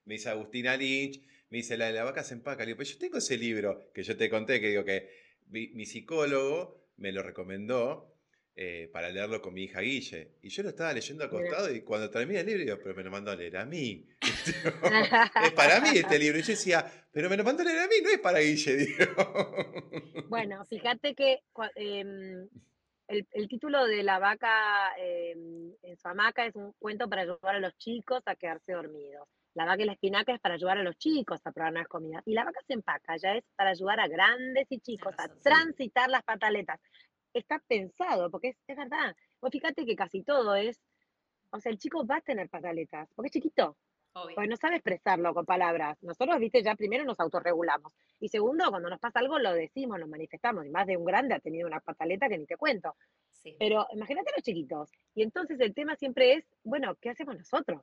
me dice Agustina Lynch, me dice, la de la vaca se empaca. Le digo, pues yo tengo ese libro que yo te conté, que digo que mi psicólogo me lo recomendó eh, para leerlo con mi hija Guille. Y yo lo estaba leyendo acostado y cuando terminé el libro, digo, pero me lo mandó a leer a mí. es para mí este libro. Y yo decía, pero me lo mandó a leer a mí, no es para Guille. bueno, fíjate que em, el, título de La vaca em, en su hamaca es un cuento para ayudar a los chicos a quedarse dormidos. La vaca y la espinaca es para ayudar a los chicos a probar nuevas comidas. Y la vaca se empaca ya es para ayudar a grandes y chicos a transitar las pataletas está pensado, porque es, es verdad. Vos fíjate que casi todo es, o sea, el chico va a tener pataletas, porque es chiquito. Porque no sabe expresarlo con palabras. Nosotros, viste, ya primero nos autorregulamos. Y segundo, cuando nos pasa algo, lo decimos, lo manifestamos. Y más de un grande ha tenido una pataleta que ni te cuento. Pero imagínate a los chiquitos. Y entonces el tema siempre es, bueno, ¿qué hacemos nosotros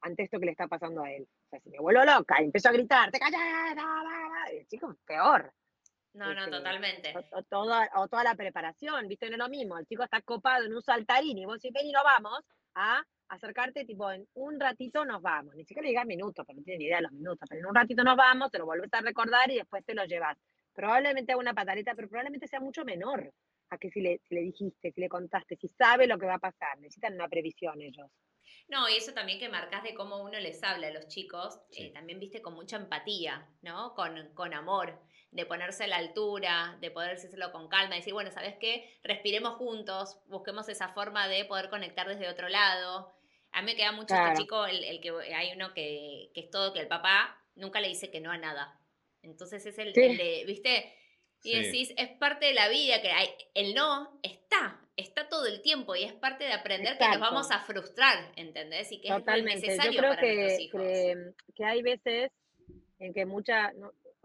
ante esto que le está pasando a él? O sea, si me vuelvo loca y empiezo a gritar, te callas, el chico peor. No, no, este, totalmente. O, toda, o toda la preparación, ¿viste? No es lo mismo. El chico está copado en un saltarín y vos decís, ven y nos vamos a acercarte, tipo, en un ratito nos vamos. Ni siquiera le digas minutos, porque no tiene ni idea de los minutos, pero en un ratito nos vamos, te lo vuelves a recordar y después te lo llevas. Probablemente haga una pataleta, pero probablemente sea mucho menor a que si le, si le dijiste, si le contaste, si sabe lo que va a pasar. Necesitan una previsión ellos. No, y eso también que marcas de cómo uno les habla a los chicos, eh, también viste con mucha empatía, ¿no? Con, con amor de ponerse a la altura, de poder decírselo con calma, decir, bueno, ¿sabes qué? Respiremos juntos, busquemos esa forma de poder conectar desde otro lado. A mí me queda mucho este chico, el, que hay uno que, es todo, que el papá nunca le dice que no a nada. Entonces es el, de, ¿viste? Y decís, es parte de la vida, que hay, el no está, está todo el tiempo y es parte de aprender que nos vamos a frustrar, ¿entendés? Y que es necesario Yo creo que, Que, que, hay veces en que muchas,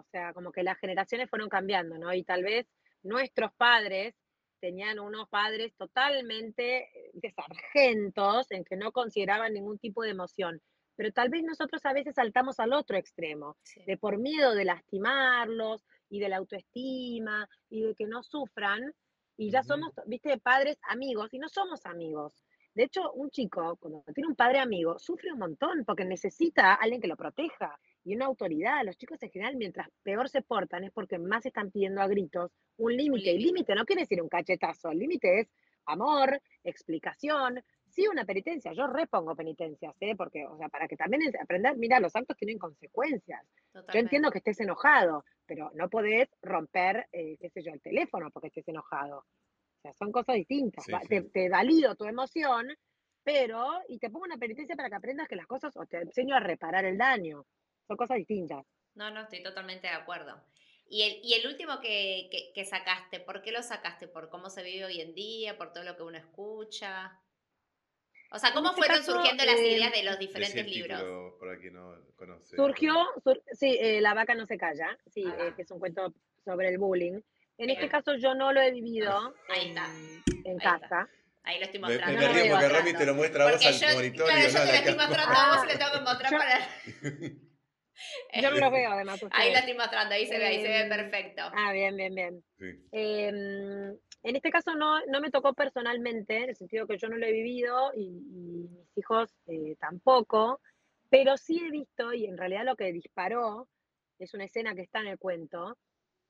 o sea, como que las generaciones fueron cambiando, ¿no? Y tal vez nuestros padres tenían unos padres totalmente eh, de sargentos en que no consideraban ningún tipo de emoción. Pero tal vez nosotros a veces saltamos al otro extremo, de por miedo de lastimarlos y de la autoestima y de que no sufran. Y ya somos, viste, padres amigos y no somos amigos. De hecho, un chico, cuando tiene un padre amigo, sufre un montón porque necesita a alguien que lo proteja y una autoridad. Los chicos en general, mientras peor se portan, es porque más están pidiendo a gritos un límite. Y límite no quiere decir un cachetazo, el límite es amor, explicación, sí una penitencia. Yo repongo penitencias, ¿eh? porque, o sea, para que también aprender, mira, los actos tienen consecuencias. Yo entiendo que estés enojado, pero no podés romper, eh, qué sé yo, el teléfono porque estés enojado. O sea, son cosas distintas. Te, te valido tu emoción, pero, y te pongo una penitencia para que aprendas que las cosas, o te enseño a reparar el daño. Son cosas distintas. No, no, estoy totalmente de acuerdo. Y el, y el último que, que, sacaste, ¿por qué lo sacaste? ¿Por cómo se vive hoy en día? ¿Por todo lo que uno escucha? O sea, ¿cómo este fueron surgiendo las eh, ideas de los diferentes libros? no conoce. Surgió, sí, eh, La vaca no se calla, sí, eh, que es un cuento sobre el bullying. En este caso yo no lo he vivido Ahí en, casa. Ahí lo estoy mostrando. Me, me río porque Romy te lo muestra a vos al monitor. Claro, yo te lo estoy mostrando a vos y le tengo que mostrar para... Yo no lo veo, además. Ahí lo estoy mostrando, ahí se ve, ahí se ve em, perfecto. Ah, bien, bien, bien. Em, en este caso no, no me tocó personalmente, en el sentido que yo no lo he vivido y, mis hijos eh, tampoco, pero sí he visto, y en realidad lo que disparó es una escena que está en el cuento,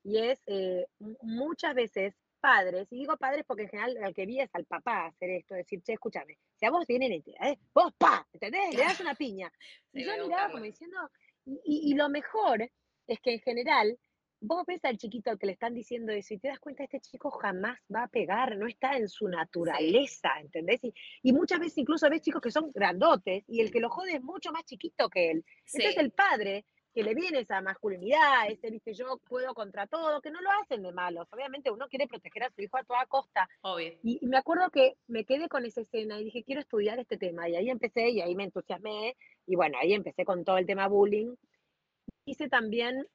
y es eh, muchas veces padres, y digo padres porque en general al que vi es al papá hacer esto, decir, che, escúchame, si a vos vienen, ¿eh? vos pa, ¿entendés? Le das una piña. y yo miraba como diciendo, y, lo mejor es que en general, vos ves al chiquito que le están diciendo eso y te das cuenta, este chico jamás va a pegar, no está en su naturaleza, ¿entendés? Y, muchas veces incluso ves chicos que son grandotes y el que lo jode es mucho más chiquito que él. Entonces el padre que le viene esa masculinidad, ese, viste, yo puedo contra todo, que no lo hacen de malos. Obviamente uno quiere proteger a su hijo a toda costa. Obvio. Y, y, me acuerdo que me quedé con esa escena y dije, quiero estudiar este tema. Y ahí empecé y ahí me entusiasmé y bueno, ahí empecé con todo el tema bullying. Hice también,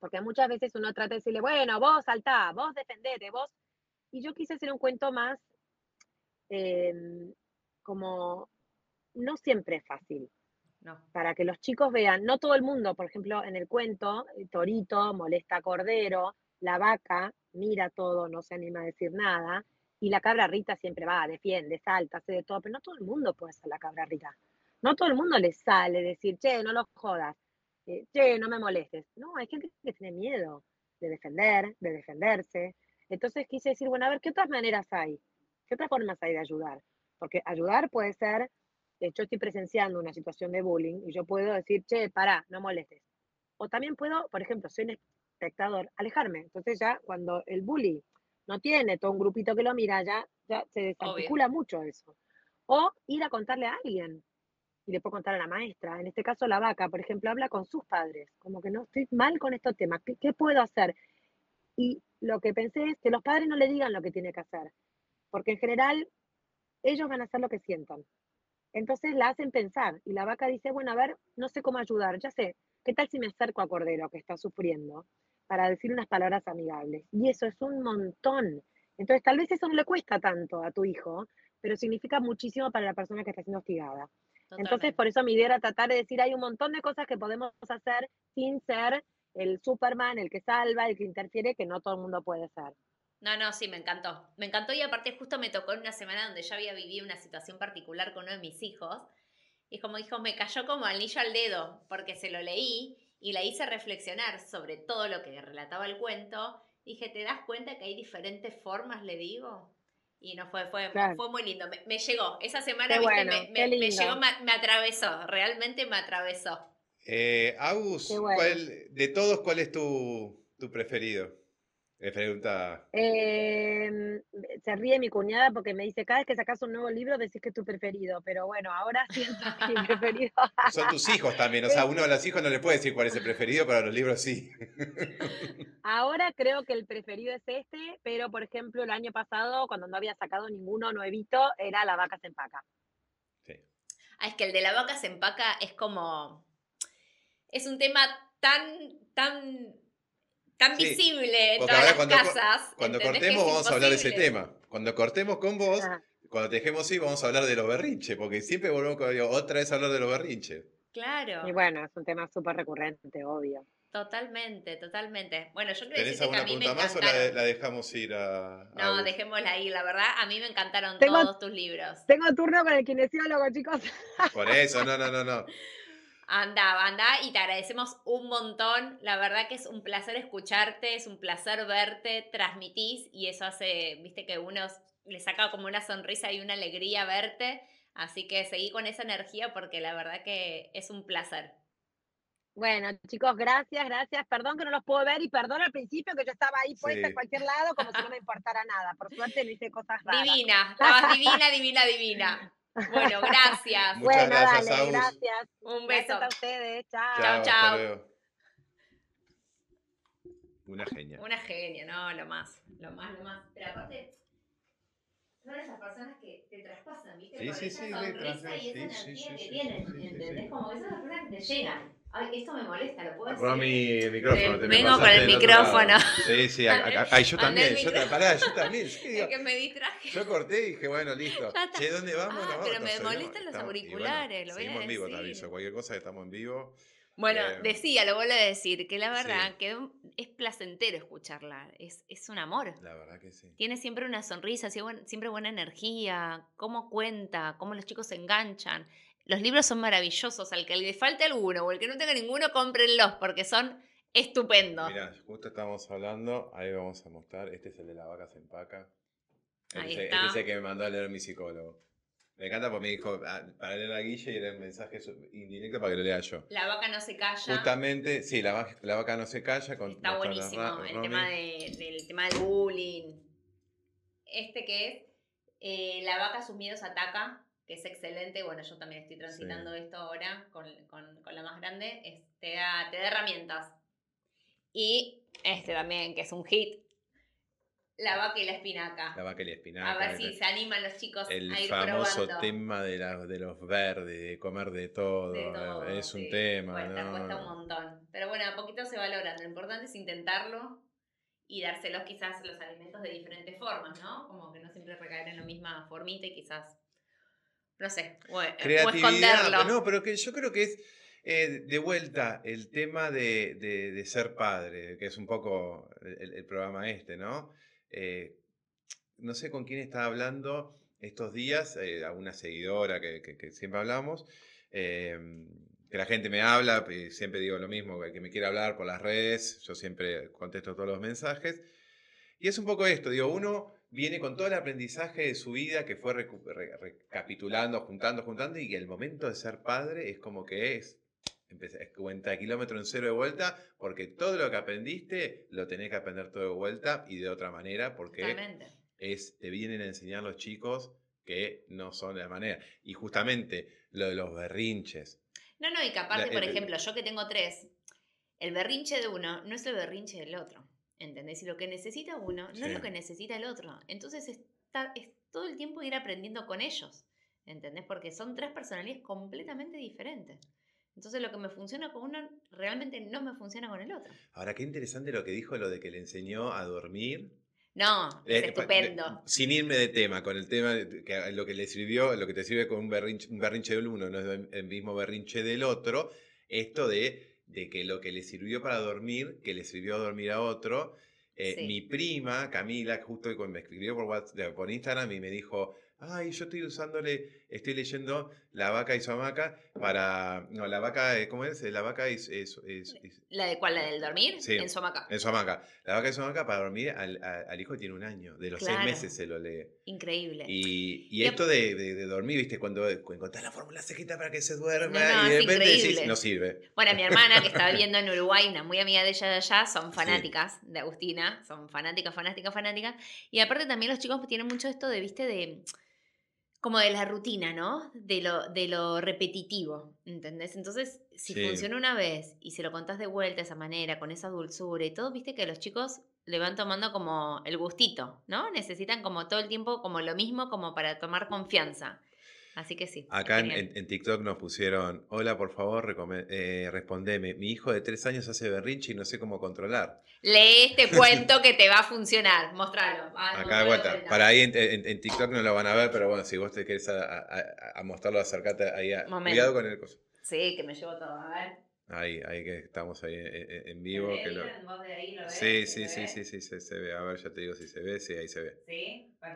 porque muchas veces uno trata de decirle, bueno, vos saltá, vos defendete, vos. Y yo quise hacer un cuento más em, como, no siempre es fácil. No. Para que los chicos vean, no todo el mundo, por ejemplo, en el cuento, el torito molesta a cordero, la vaca mira todo, no se anima a decir nada, y la cabra rita siempre va, defiende, salta, hace de todo, pero no todo el mundo puede ser la cabra rita. No todo el mundo le sale decir, che, no lo jodas, eh, che, no me molestes. No, hay gente que tiene miedo de defender, de defenderse. Entonces quise decir, bueno, a ver, ¿qué otras maneras hay? ¿Qué otras formas hay de ayudar? Porque ayudar puede ser, eh, yo estoy presenciando una situación de bullying y yo puedo decir, che, pará, no molestes. O también puedo, por ejemplo, soy un espectador, alejarme. Entonces ya cuando el bully no tiene todo un grupito que lo mira, ya, ya se desarticula mucho eso. O ir a contarle a alguien y le puedo contar a la maestra. En este caso, la vaca, por ejemplo, habla con sus padres, como que no estoy mal con estos temas, ¿qué, puedo hacer? Y lo que pensé es que los padres no le digan lo que tiene que hacer, porque en general ellos van a hacer lo que sientan. Entonces la hacen pensar y la vaca dice, bueno, a ver, no sé cómo ayudar, ya sé, ¿qué tal si me acerco a Cordero que está sufriendo para decir unas palabras amigables? Y eso es un montón. Entonces tal vez eso no le cuesta tanto a tu hijo, pero significa muchísimo para la persona que está siendo hostigada. Entonces, por eso mi idea era tratar de decir, hay un montón de cosas que podemos hacer sin ser el Superman, el que salva, el que interfiere, que no todo el mundo puede ser. No, no, sí, me encantó. Me encantó y aparte justo me tocó en una semana donde yo había vivido una situación particular con uno de mis hijos. Y como dijo, me cayó como anillo al dedo, porque se lo leí y la hice reflexionar sobre todo lo que relataba el cuento. Dije, ¿te das cuenta que hay diferentes formas, le digo? Y no fue, fue, fue muy lindo. Me, llegó. Esa semana me, me, llegó, me, atravesó. Realmente me atravesó. Eh, Agus, de todos, ¿cuál es tu, tu preferido? Me pregunta. Em, se ríe mi cuñada porque me dice: cada vez que sacas un nuevo libro decís que es tu preferido. Pero bueno, ahora siento que mi preferido. Son tus hijos también. O sea, uno de los hijos no le puede decir cuál es el preferido, pero los libros sí. Ahora creo que el preferido es este, pero por ejemplo, el año pasado, cuando no había sacado ninguno nuevito, era La vaca se empaca. Sí. Ah, es que el de La vaca se empaca es como. Es un tema tan, tan tan visible en todas las cuando, casas. Cuando cortemos vamos a hablar de ese tema. Cuando cortemos con vos, cuando te dejemos ir, vamos a hablar de los berrinches, porque siempre volvemos otra vez a hablar de los berrinches. Claro. Y bueno, es un tema súper recurrente, obvio. Totalmente, totalmente. Bueno, yo creo ¿Tenés alguna pregunta más o la, dejamos ir a.? no, dejémosla ahí, la verdad. A mí me encantaron todos tus libros. Tengo turno con el kinesiólogo, chicos. Por eso, no, no, no, no. Anda, anda, y te agradecemos un montón. La verdad que es un placer escucharte, es un placer verte, transmitís y eso hace, viste, que uno le saca como una sonrisa y una alegría verte. Así que seguí con esa energía porque la verdad que es un placer. Bueno, chicos, gracias, gracias. Perdón que no los puedo ver y perdón al principio que yo estaba ahí puesta en cualquier lado como si no me importara nada. Por suerte no hice cosas raras. Divina, estabas divina, divina, divina. Bueno, gracias. Muchas bueno, gracias, dale, gracias. Un beso. Gracias a ustedes. Chao. Chao, chao. Una genia. Una genia, no, lo más, lo más, lo más. Pero aparte, son esas personas que te traspasan, ¿viste? Sí, Por sí, esa sí, sonrisa y esa energía que tienen, ¿entendés? Como que son las personas que te llegan. Ay, esto me molesta, lo puedo decir. Por mi micrófono. Te vengo con el micrófono. Sí, sí, ay, yo también, yo, pará, yo también. Sí, es que me distraje. Yo corté y dije, bueno, listo. Che, ¿dónde vamos? Ah, pero me molestan los auriculares, lo voy a Seguimos en vivo, te aviso. Cualquier cosa que estamos en vivo. Bueno, eh, decía, lo vuelvo a decir, que la verdad que es placentero escucharla, es, es, un amor. La verdad que sí. Tiene siempre una sonrisa, siempre buena energía, cómo cuenta, cómo los chicos se enganchan. Los libros son maravillosos, al que le falte alguno o el que no tenga ninguno, cómprenlos porque son estupendos. Mira, justo estamos hablando, ahí vamos a mostrar, este es el de la vaca se empaca. Este, este es el que me mandó a leer mi psicólogo. Me encanta porque me dijo ah, para leer a Guille y era un mensaje indirecto para que lo lea yo. La vaca no se calla. Justamente, sí, la, vaca, la vaca no se calla. Con, Está buenísimo el tema, de, del tema del bullying. Este que es eh, La vaca sus miedos ataca, que es excelente. Bueno, yo también estoy transitando esto ahora con, con, con, la más grande. te, da, te da herramientas. Y este también, que es un hit, la vaca y la espinaca. La vaca y la espinaca. A ver si se animan los chicos a ir famoso tema de, la, de los verdes, de comer de todo. es un tema. Cuesta, cuesta un montón. Pero bueno, a poquito se valora. Lo importante es intentarlo y dárselos quizás los alimentos de diferentes formas, ¿no? Como que no siempre recaer en la misma formita y quizás, no sé, o, esconderlo. No, pero que yo creo que es... Eh, de vuelta, el tema de, de, ser padre, que es un poco el programa este, ¿no? Eh, no sé con quién estaba hablando estos días, eh, a una seguidora que, siempre hablamos, que la gente me habla, siempre digo lo mismo, que me quiere hablar por las redes, yo siempre contesto todos los mensajes. Y es un poco esto, digo, uno viene con todo el aprendizaje de su vida que fue recapitulando, juntando, juntando, y el momento de ser padre es como que es cuenta kilómetro en cero de vuelta, porque todo lo que aprendiste lo tenés que aprender todo de vuelta y de otra manera, porque es, te vienen a enseñar los chicos que no son de la manera. Y justamente lo de los berrinches. No, no, y que aparte, por ejemplo, yo que tengo tres, el berrinche de uno no es el berrinche del otro. ¿Entendés? Y lo que necesita uno no es lo que necesita el otro. Entonces está, es todo el tiempo ir aprendiendo con ellos. ¿Entendés? Porque son tres personalidades completamente diferentes. Entonces lo que me funciona con uno realmente no me funciona con el otro. Ahora, qué interesante lo que dijo, lo de que le enseñó a dormir. No, es eh, estupendo. sin irme de tema, con el tema, que lo que le sirvió, lo que te sirve con un berrinche, un berrinche del uno no es el mismo berrinche del otro, esto de, de que lo que le sirvió para dormir, que le sirvió a dormir a otro. Eh, mi prima, Camila, justo me escribió por, WhatsApp, por Instagram y me dijo, ay, yo estoy usándole estoy leyendo La vaca y su hamaca para. No, la vaca, eh, ¿cómo es? La vaca es. es, ¿La de cuál? ¿La del dormir? Sí. En su hamaca. En su hamaca. La vaca y su hamaca para dormir al, al, hijo que tiene un año. De los seis meses se lo lee. Increíble. Y, y, esto de, de, dormir, ¿viste? Cuando, encontrás la fórmula secreta para que se duerma y de repente decís, no sirve. Bueno, mi hermana que estaba viendo en Uruguay, una muy amiga de ella de allá, son fanáticas de Agustina. Son fanáticas, fanáticas, fanáticas. Y aparte también los chicos tienen mucho esto de, ¿viste? De como de la rutina, ¿no? De lo, de lo repetitivo, ¿entendés? Entonces, si funciona una vez y se lo contás de vuelta de esa manera, con esa dulzura y todo, viste que los chicos le van tomando como el gustito, ¿no? Necesitan como todo el tiempo como lo mismo como para tomar confianza. Así que sí. Acá en, TikTok nos pusieron, hola, por favor, eh, respondeme. Mi hijo de tres años hace berrinche y no sé cómo controlar. Lee este cuento que te va a funcionar. Mostralo. Ah, Acá de vuelta. Para ahí en, TikTok no lo van a ver, pero bueno, si vos te querés a, mostrarlo, acercate ahí. A, cuidado con el coso. Sí, que me llevo todo. A ver. Ahí, ahí que estamos ahí en, vivo. que lo... Sí, sí, sí, sí, sí, se, ve. A ver, ya te digo si se ve. Sí, ahí se ve.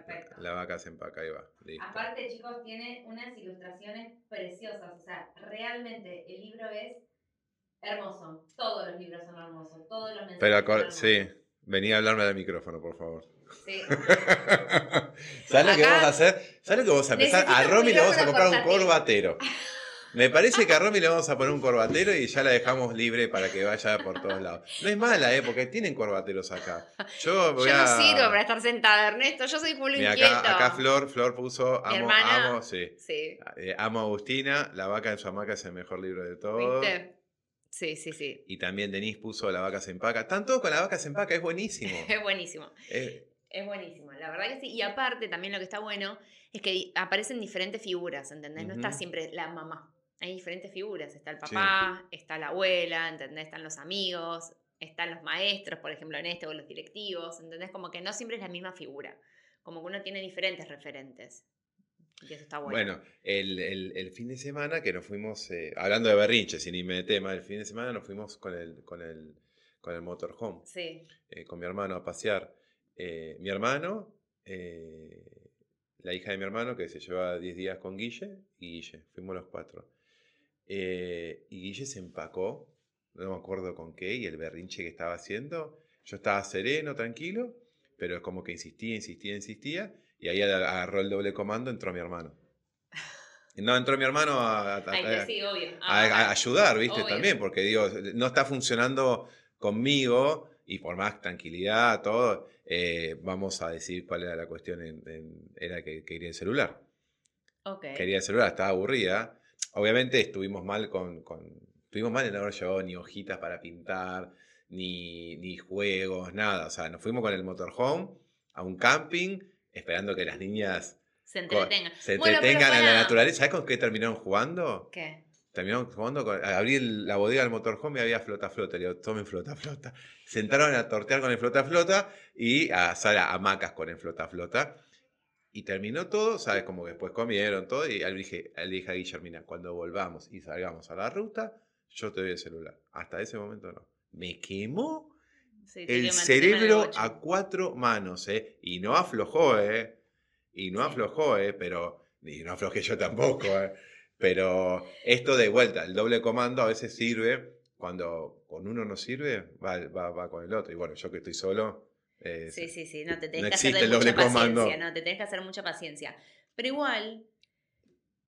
Sí, perfecto. La vaca se empaca, ahí va. Aparte, chicos, tiene unas ilustraciones preciosas. O sea, realmente el libro es hermoso. Todos los libros son hermosos. Todos los mensajes Pero, sí, venía a hablarme del micrófono, por favor. Sí. ¿Sabes lo que vamos a hacer? ¿Sabes lo que vamos a empezar? A Romy le vamos a comprar un corbatero. Me parece que a Romy le vamos a poner un corbatero y ya la dejamos libre para que vaya por todos lados. No es mala, ¿eh? Porque tienen corbateros acá. Yo voy yo no sirvo para estar sentada, Ernesto. Yo soy full inquieto. Acá, acá, Flor, Flor puso amo, amo, sí. sí. Eh, amo a Agustina, La vaca en su hamaca es el mejor libro de todos. ¿Viste? Sí, sí, sí. Y también Denise puso La vaca se empaca. Están todos con La vaca se empaca, es buenísimo. es buenísimo. Es buenísimo, la verdad que sí. Y aparte, también lo que está bueno es que aparecen diferentes figuras, ¿entendés? No está siempre la mamá. Hay diferentes figuras. Está el papá, está la abuela, ¿entendés? Están los amigos, están los maestros, por ejemplo, en este, o los directivos, ¿entendés? Como que no siempre es la misma figura. Como que uno tiene diferentes referentes. Y eso está bueno. Bueno, el, fin de semana que nos fuimos, eh, hablando de berrinche, sin irme de tema, el fin de semana nos fuimos con el, con el, con el motorhome. Sí. Eh, con mi hermano a pasear. Eh, mi hermano, la hija de mi hermano, que se lleva 10 días con Guille, y Guille, fuimos los cuatro. Y Guille se empacó, no me acuerdo con qué, y el berrinche que estaba haciendo. Yo estaba sereno, tranquilo, pero es como que insistía, insistía, insistía y ahí agarró el doble comando, entró mi hermano. No, entró mi hermano a, ayudar, ¿viste? También, porque digo, no está funcionando conmigo y por más tranquilidad, todo, eh, vamos a decir cuál era la cuestión, era que quería el celular. Quería el celular, estaba aburrida. Obviamente estuvimos mal con, estuvimos mal en no haber llevado ni hojitas para pintar, ni, ni juegos, nada. O sea, nos fuimos con el motorhome a un camping esperando que las niñas se entretengan, se entretengan en la naturaleza. ¿Sabes con qué terminaron jugando? ¿Qué? Terminaron jugando con. Abrí la bodega del motorhome y había flota flota. Le digo, tomen flota flota. Sentaron a tortear con el flota flota y a hacer hamacas con el flota flota. Y terminó todo, ¿sabes? Como que después comieron todo. Y le dije, le dije a Guillermina, cuando volvamos y salgamos a la ruta, yo te doy el celular. Hasta ese momento no. Me quemó el cerebro a cuatro manos, ¿eh? Y no aflojó, ¿eh? Y no aflojó, ¿eh? Pero, y no aflojé yo tampoco, ¿eh? Pero esto de vuelta, el doble comando a veces sirve, cuando con uno no sirve, va, va, con el otro. Y bueno, yo que estoy solo... Eh, sí, sí, sí, no te tenés que hacer mucha paciencia, no, te tenés que hacer mucha paciencia. Pero igual,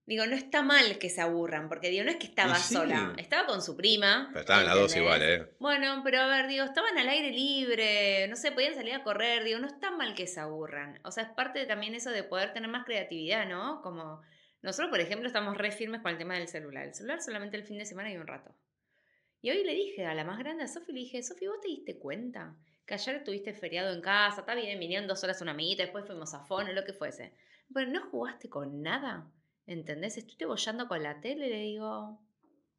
Digo, no está mal que se aburran, porque digo, no es que estaba sola, estaba con su prima. Pero estaban las dos igual, ¿eh? Bueno, pero a ver, digo, estaban al aire libre, no sé, podían salir a correr, digo, no está mal que se aburran. O sea, es parte de también eso de poder tener más creatividad, ¿no? Como nosotros, por ejemplo, estamos re firmes con el tema del celular. El celular solamente el fin de semana y un rato. Y hoy le dije a la más grande, a Sofi, le dije, Sofi, ¿vos te diste cuenta? Que ayer estuviste feriado en casa, está bien, vinieron dos horas una amiguita, después fuimos a fono, lo que fuese. Pero no jugaste con nada. ¿Entendés? Estoy bollando con la tele le digo,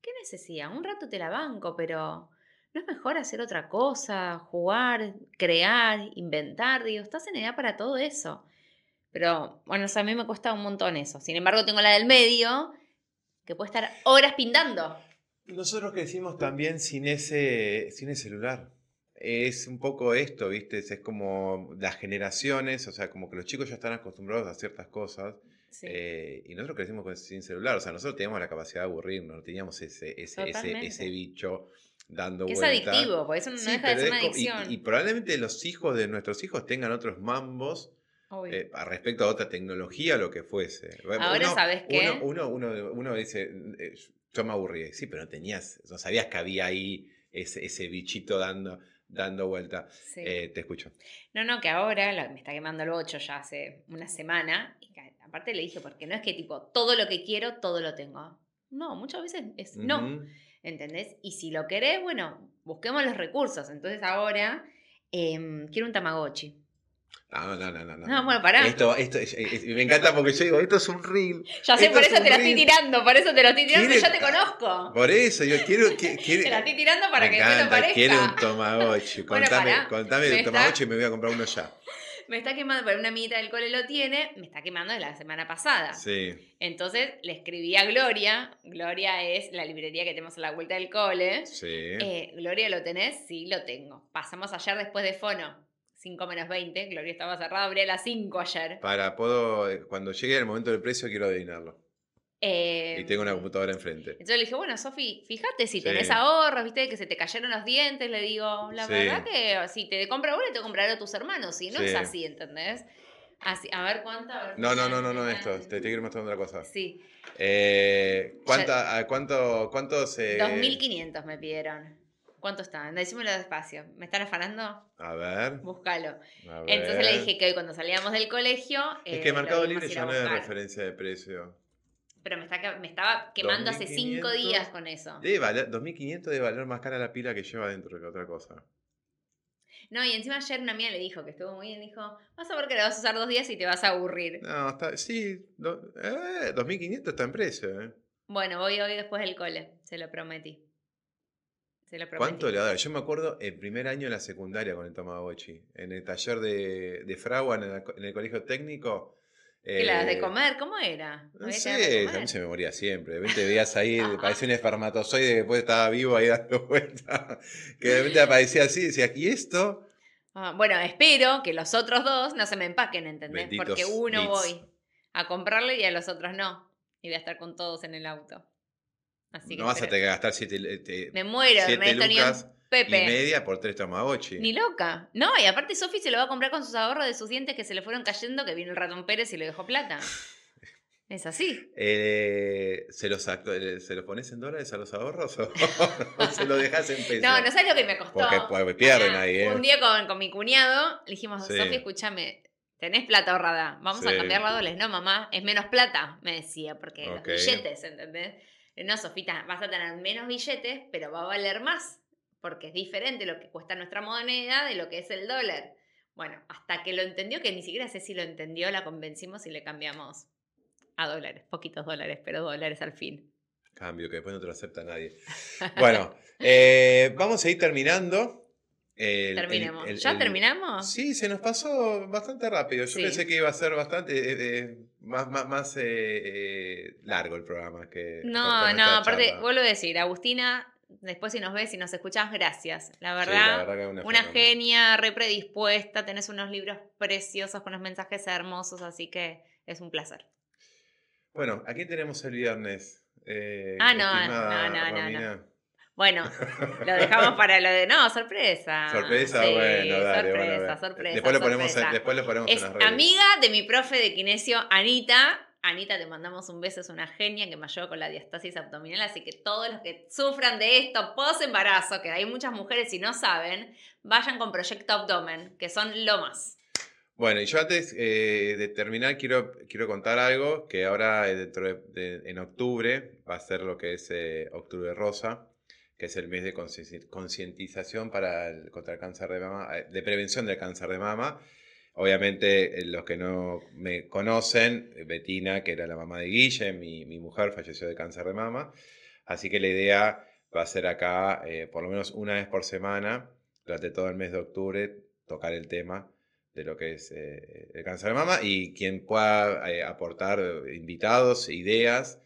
¿qué necesidad? Un rato te la banco, pero ¿no es mejor hacer otra cosa? Jugar, crear, inventar. Digo, estás en edad para todo eso. Pero bueno, a mí me cuesta un montón eso. Sin embargo, tengo la del medio, que puede estar horas pintando. Nosotros crecimos también sin ese, sin el celular. Es un poco esto, ¿viste? Es como las generaciones, o sea, como que los chicos ya están acostumbrados a ciertas cosas eh, y nosotros crecimos sin celular, o sea, nosotros teníamos la capacidad de aburrirnos, no teníamos ese, ese, ese, bicho dando es vuelta. Es adictivo, porque eso no deja de ser una adicción. Y, probablemente los hijos de nuestros hijos tengan otros mambos eh, respecto a otra tecnología o lo que fuese. Ahora sabes qué. Uno, uno, uno, dice, eh, yo me aburrí, sí, pero no tenías, no sabías que había ahí ese, ese bichito dando dando vuelta. te escucho. No, no, que ahora me está quemando el 8 ya hace una semana y aparte le dije, porque no es que tipo, todo lo que quiero, todo lo tengo. No, muchas veces es no. ¿Entendés? Y si lo querés, bueno, busquemos los recursos. Entonces ahora em, quiero un Tamagotchi. No, no, no, no. No, bueno, pará. Esto, esto, me encanta porque yo digo, esto es un reel. Ya sé, por eso te lo estoy tirando, por eso te lo estoy tirando, porque ya te conozco. Por eso, yo quiero... que te la estoy tirando para que encanta, me lo parezca. Quiero un Tamagotchi. Contame, contame del Tamagotchi y me voy a comprar uno ya me está quemando, pero una amiguita del cole lo tiene, me está quemando de la semana pasada. Sí. Entonces le escribí a Gloria, Gloria es la librería que tenemos a la vuelta del cole. Sí. Eh, Gloria, ¿lo tenés? Sí, lo tengo. Pasamos ayer después de Fono. 5 menos 20, Gloria estaba cerrada, abría a las 5 ayer. Para, puedo, eh, cuando llegue el momento del precio quiero adivinarlo. Eh, y tengo una computadora enfrente. Entonces le dije, bueno, Sofi, fíjate si tenés ahorros, viste, que se te cayeron los dientes. Le digo, la verdad que si te compra uno, te compraré a tus hermanos. Si no es así, ¿entendés? Así, a ver cuánta. no, no, no, no, no, esto. Te, quiero mostrar otra cosa. Sí. Eh, ¿cuánta, cuánto, ¿Cuántos? 2.500 me pidieron. ¿Cuánto está? Decímelo despacio. ¿Me están afanando? A ver. Búscalo. Entonces le dije que hoy cuando salíamos del colegio. Es que eh, Mercado Libre ya no es referencia de precio. Pero me, está, me estaba quemando hace cinco días con eso. Debe valer, 2500 de valor más cara la pila que lleva dentro que otra cosa. No, y encima ayer una mía le dijo que estuvo muy bien, dijo, vas a ver que la vas a usar dos días y te vas a aburrir. No, está, sí, eh, 2500 está en precio. Eh. Bueno, voy hoy después del cole, se lo prometí. Se lo prometí. ¿Cuánto le va a dar? Yo me acuerdo el primer año de la secundaria con el Tamagotchi, en el taller de, de Fragua en el colegio técnico ¿Qué las de eh, comer? ¿Cómo era? No sé, a mí se me moría siempre. De repente veías ahí, parecía un espermatozoide que después estaba vivo ahí dando vuelta. Que de repente aparecía así y decía, ¿y esto? Ah, bueno, espero que los otros dos no se me empaquen, ¿entendés? Porque uno voy a comprarle y a los otros no. Y voy a estar con todos en el auto. Así no vas a tener que gastar siete, te, Me muero, siete lucas Pepe. y media por tres tamagotchi. Ni loca. No, y aparte Sofi se lo va a comprar con sus ahorros de sus dientes que se le fueron cayendo, que vino el ratón Pérez y le dejó plata. Es así. Eh, ¿se, los eh, ¿Se los pones en dólares a los ahorros o, se lo dejas en pesos? No, no sabes lo que me costó. Porque pues, pierden ahí, ¿eh? Un día con, con mi cuñado le dijimos, sí. Sofi, escúchame, tenés plata ahorrada, vamos a cambiar a dólares. No, mamá, es menos plata, me decía, porque los billetes, ¿entendés? No, Sofita, vas a tener menos billetes, pero va a valer más porque es diferente lo que cuesta nuestra moneda de lo que es el dólar. Bueno, hasta que lo entendió, que ni siquiera sé si lo entendió, la convencimos y le cambiamos a dólares, poquitos dólares, pero dólares al fin. Cambio, que después no te lo acepta nadie. Bueno, eh, vamos a ir terminando. Terminemos. ¿Ya terminamos? Sí, se nos pasó bastante rápido. Yo pensé que iba a ser bastante eh, eh, más, más, largo el programa. que No, no, aparte, vuelvo a decir, Agustina Después si nos ves y nos escuchás, gracias. La verdad, una, genia, re predispuesta, tenés unos libros preciosos con unos mensajes hermosos, así que es un placer. Bueno, aquí tenemos el viernes. Eh, ah, no, no, no, no, Bueno, lo dejamos para lo de. No, sorpresa. Sorpresa, bueno, dale. Sorpresa, sorpresa. Después lo ponemos, después lo ponemos en las redes. Amiga de mi profe de kinesio, Anita, Anita, te mandamos un beso, es una genia que me ayudó con la diastasis abdominal, así que todos los que sufran de esto post embarazo, que hay muchas mujeres y no saben, vayan con Proyecto Abdomen, que son lo más. Bueno, y yo antes eh, de terminar quiero, quiero contar algo que ahora eh, dentro de, en octubre va a ser lo que es eh, Octubre Rosa, que es el mes de concientización para contra el cáncer de mama, de prevención del cáncer de mama Obviamente, eh, los que no me conocen, eh, Betina, que era la mamá de Guille, mi, mujer, falleció de cáncer de mama. Así que la idea va a ser acá, eh, por lo menos una vez por semana, durante todo el mes de octubre, tocar el tema de lo que es el cáncer de mama y quien pueda aportar invitados, ideas.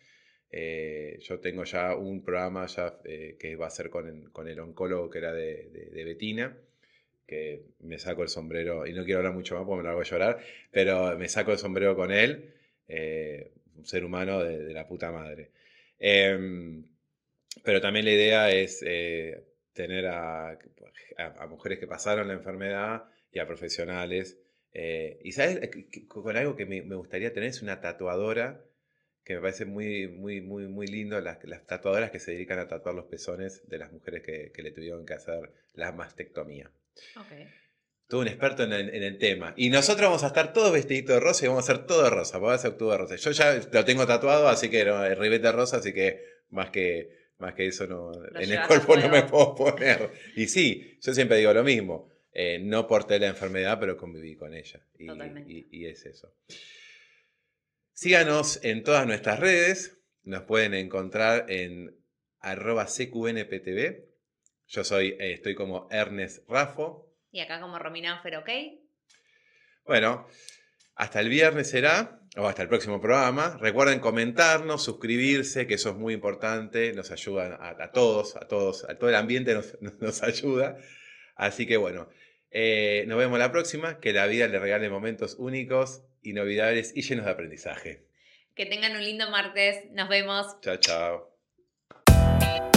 Yo tengo ya un programa ya, que va a ser con, el oncólogo que era de, de Betina que me saco el sombrero, y no quiero hablar mucho más porque me lo hago llorar, pero me saco el sombrero con él, eh, un ser humano de, la puta madre. Em, pero también la idea es eh, tener a, mujeres que pasaron la enfermedad y a profesionales. Eh, y sabes, con algo que me, gustaría tener es una tatuadora que me parece muy, muy, muy, muy lindo, las, tatuadoras que se dedican a tatuar los pezones de las mujeres que, que le tuvieron que hacer la mastectomía. Okay. Tú un experto en el, tema. Y nosotros vamos a estar todos vestiditos de rosa y vamos a hacer todo de rosa, porque va a ser de rosa. Yo ya lo tengo tatuado, así que no, el ribete rosa, así que más que, más que eso no, en el cuerpo no me puedo poner. Y sí, yo siempre digo lo mismo. Eh, no porté la enfermedad, pero conviví con ella. Y, y, y, es eso. Síganos en todas nuestras redes. Nos pueden encontrar en arroba cqnptv yo soy, eh, estoy como Ernest Rafo. Y acá como Romina Fer, ¿ok? Bueno, hasta el viernes será, o hasta el próximo programa. Recuerden comentarnos, suscribirse, que eso es muy importante, nos ayuda a, todos, a todos, a todo el ambiente nos, ayuda. Así que bueno, eh, nos vemos la próxima, que la vida le regale momentos únicos, inolvidables y llenos de aprendizaje. Que tengan un lindo martes, nos vemos. Chao, chao.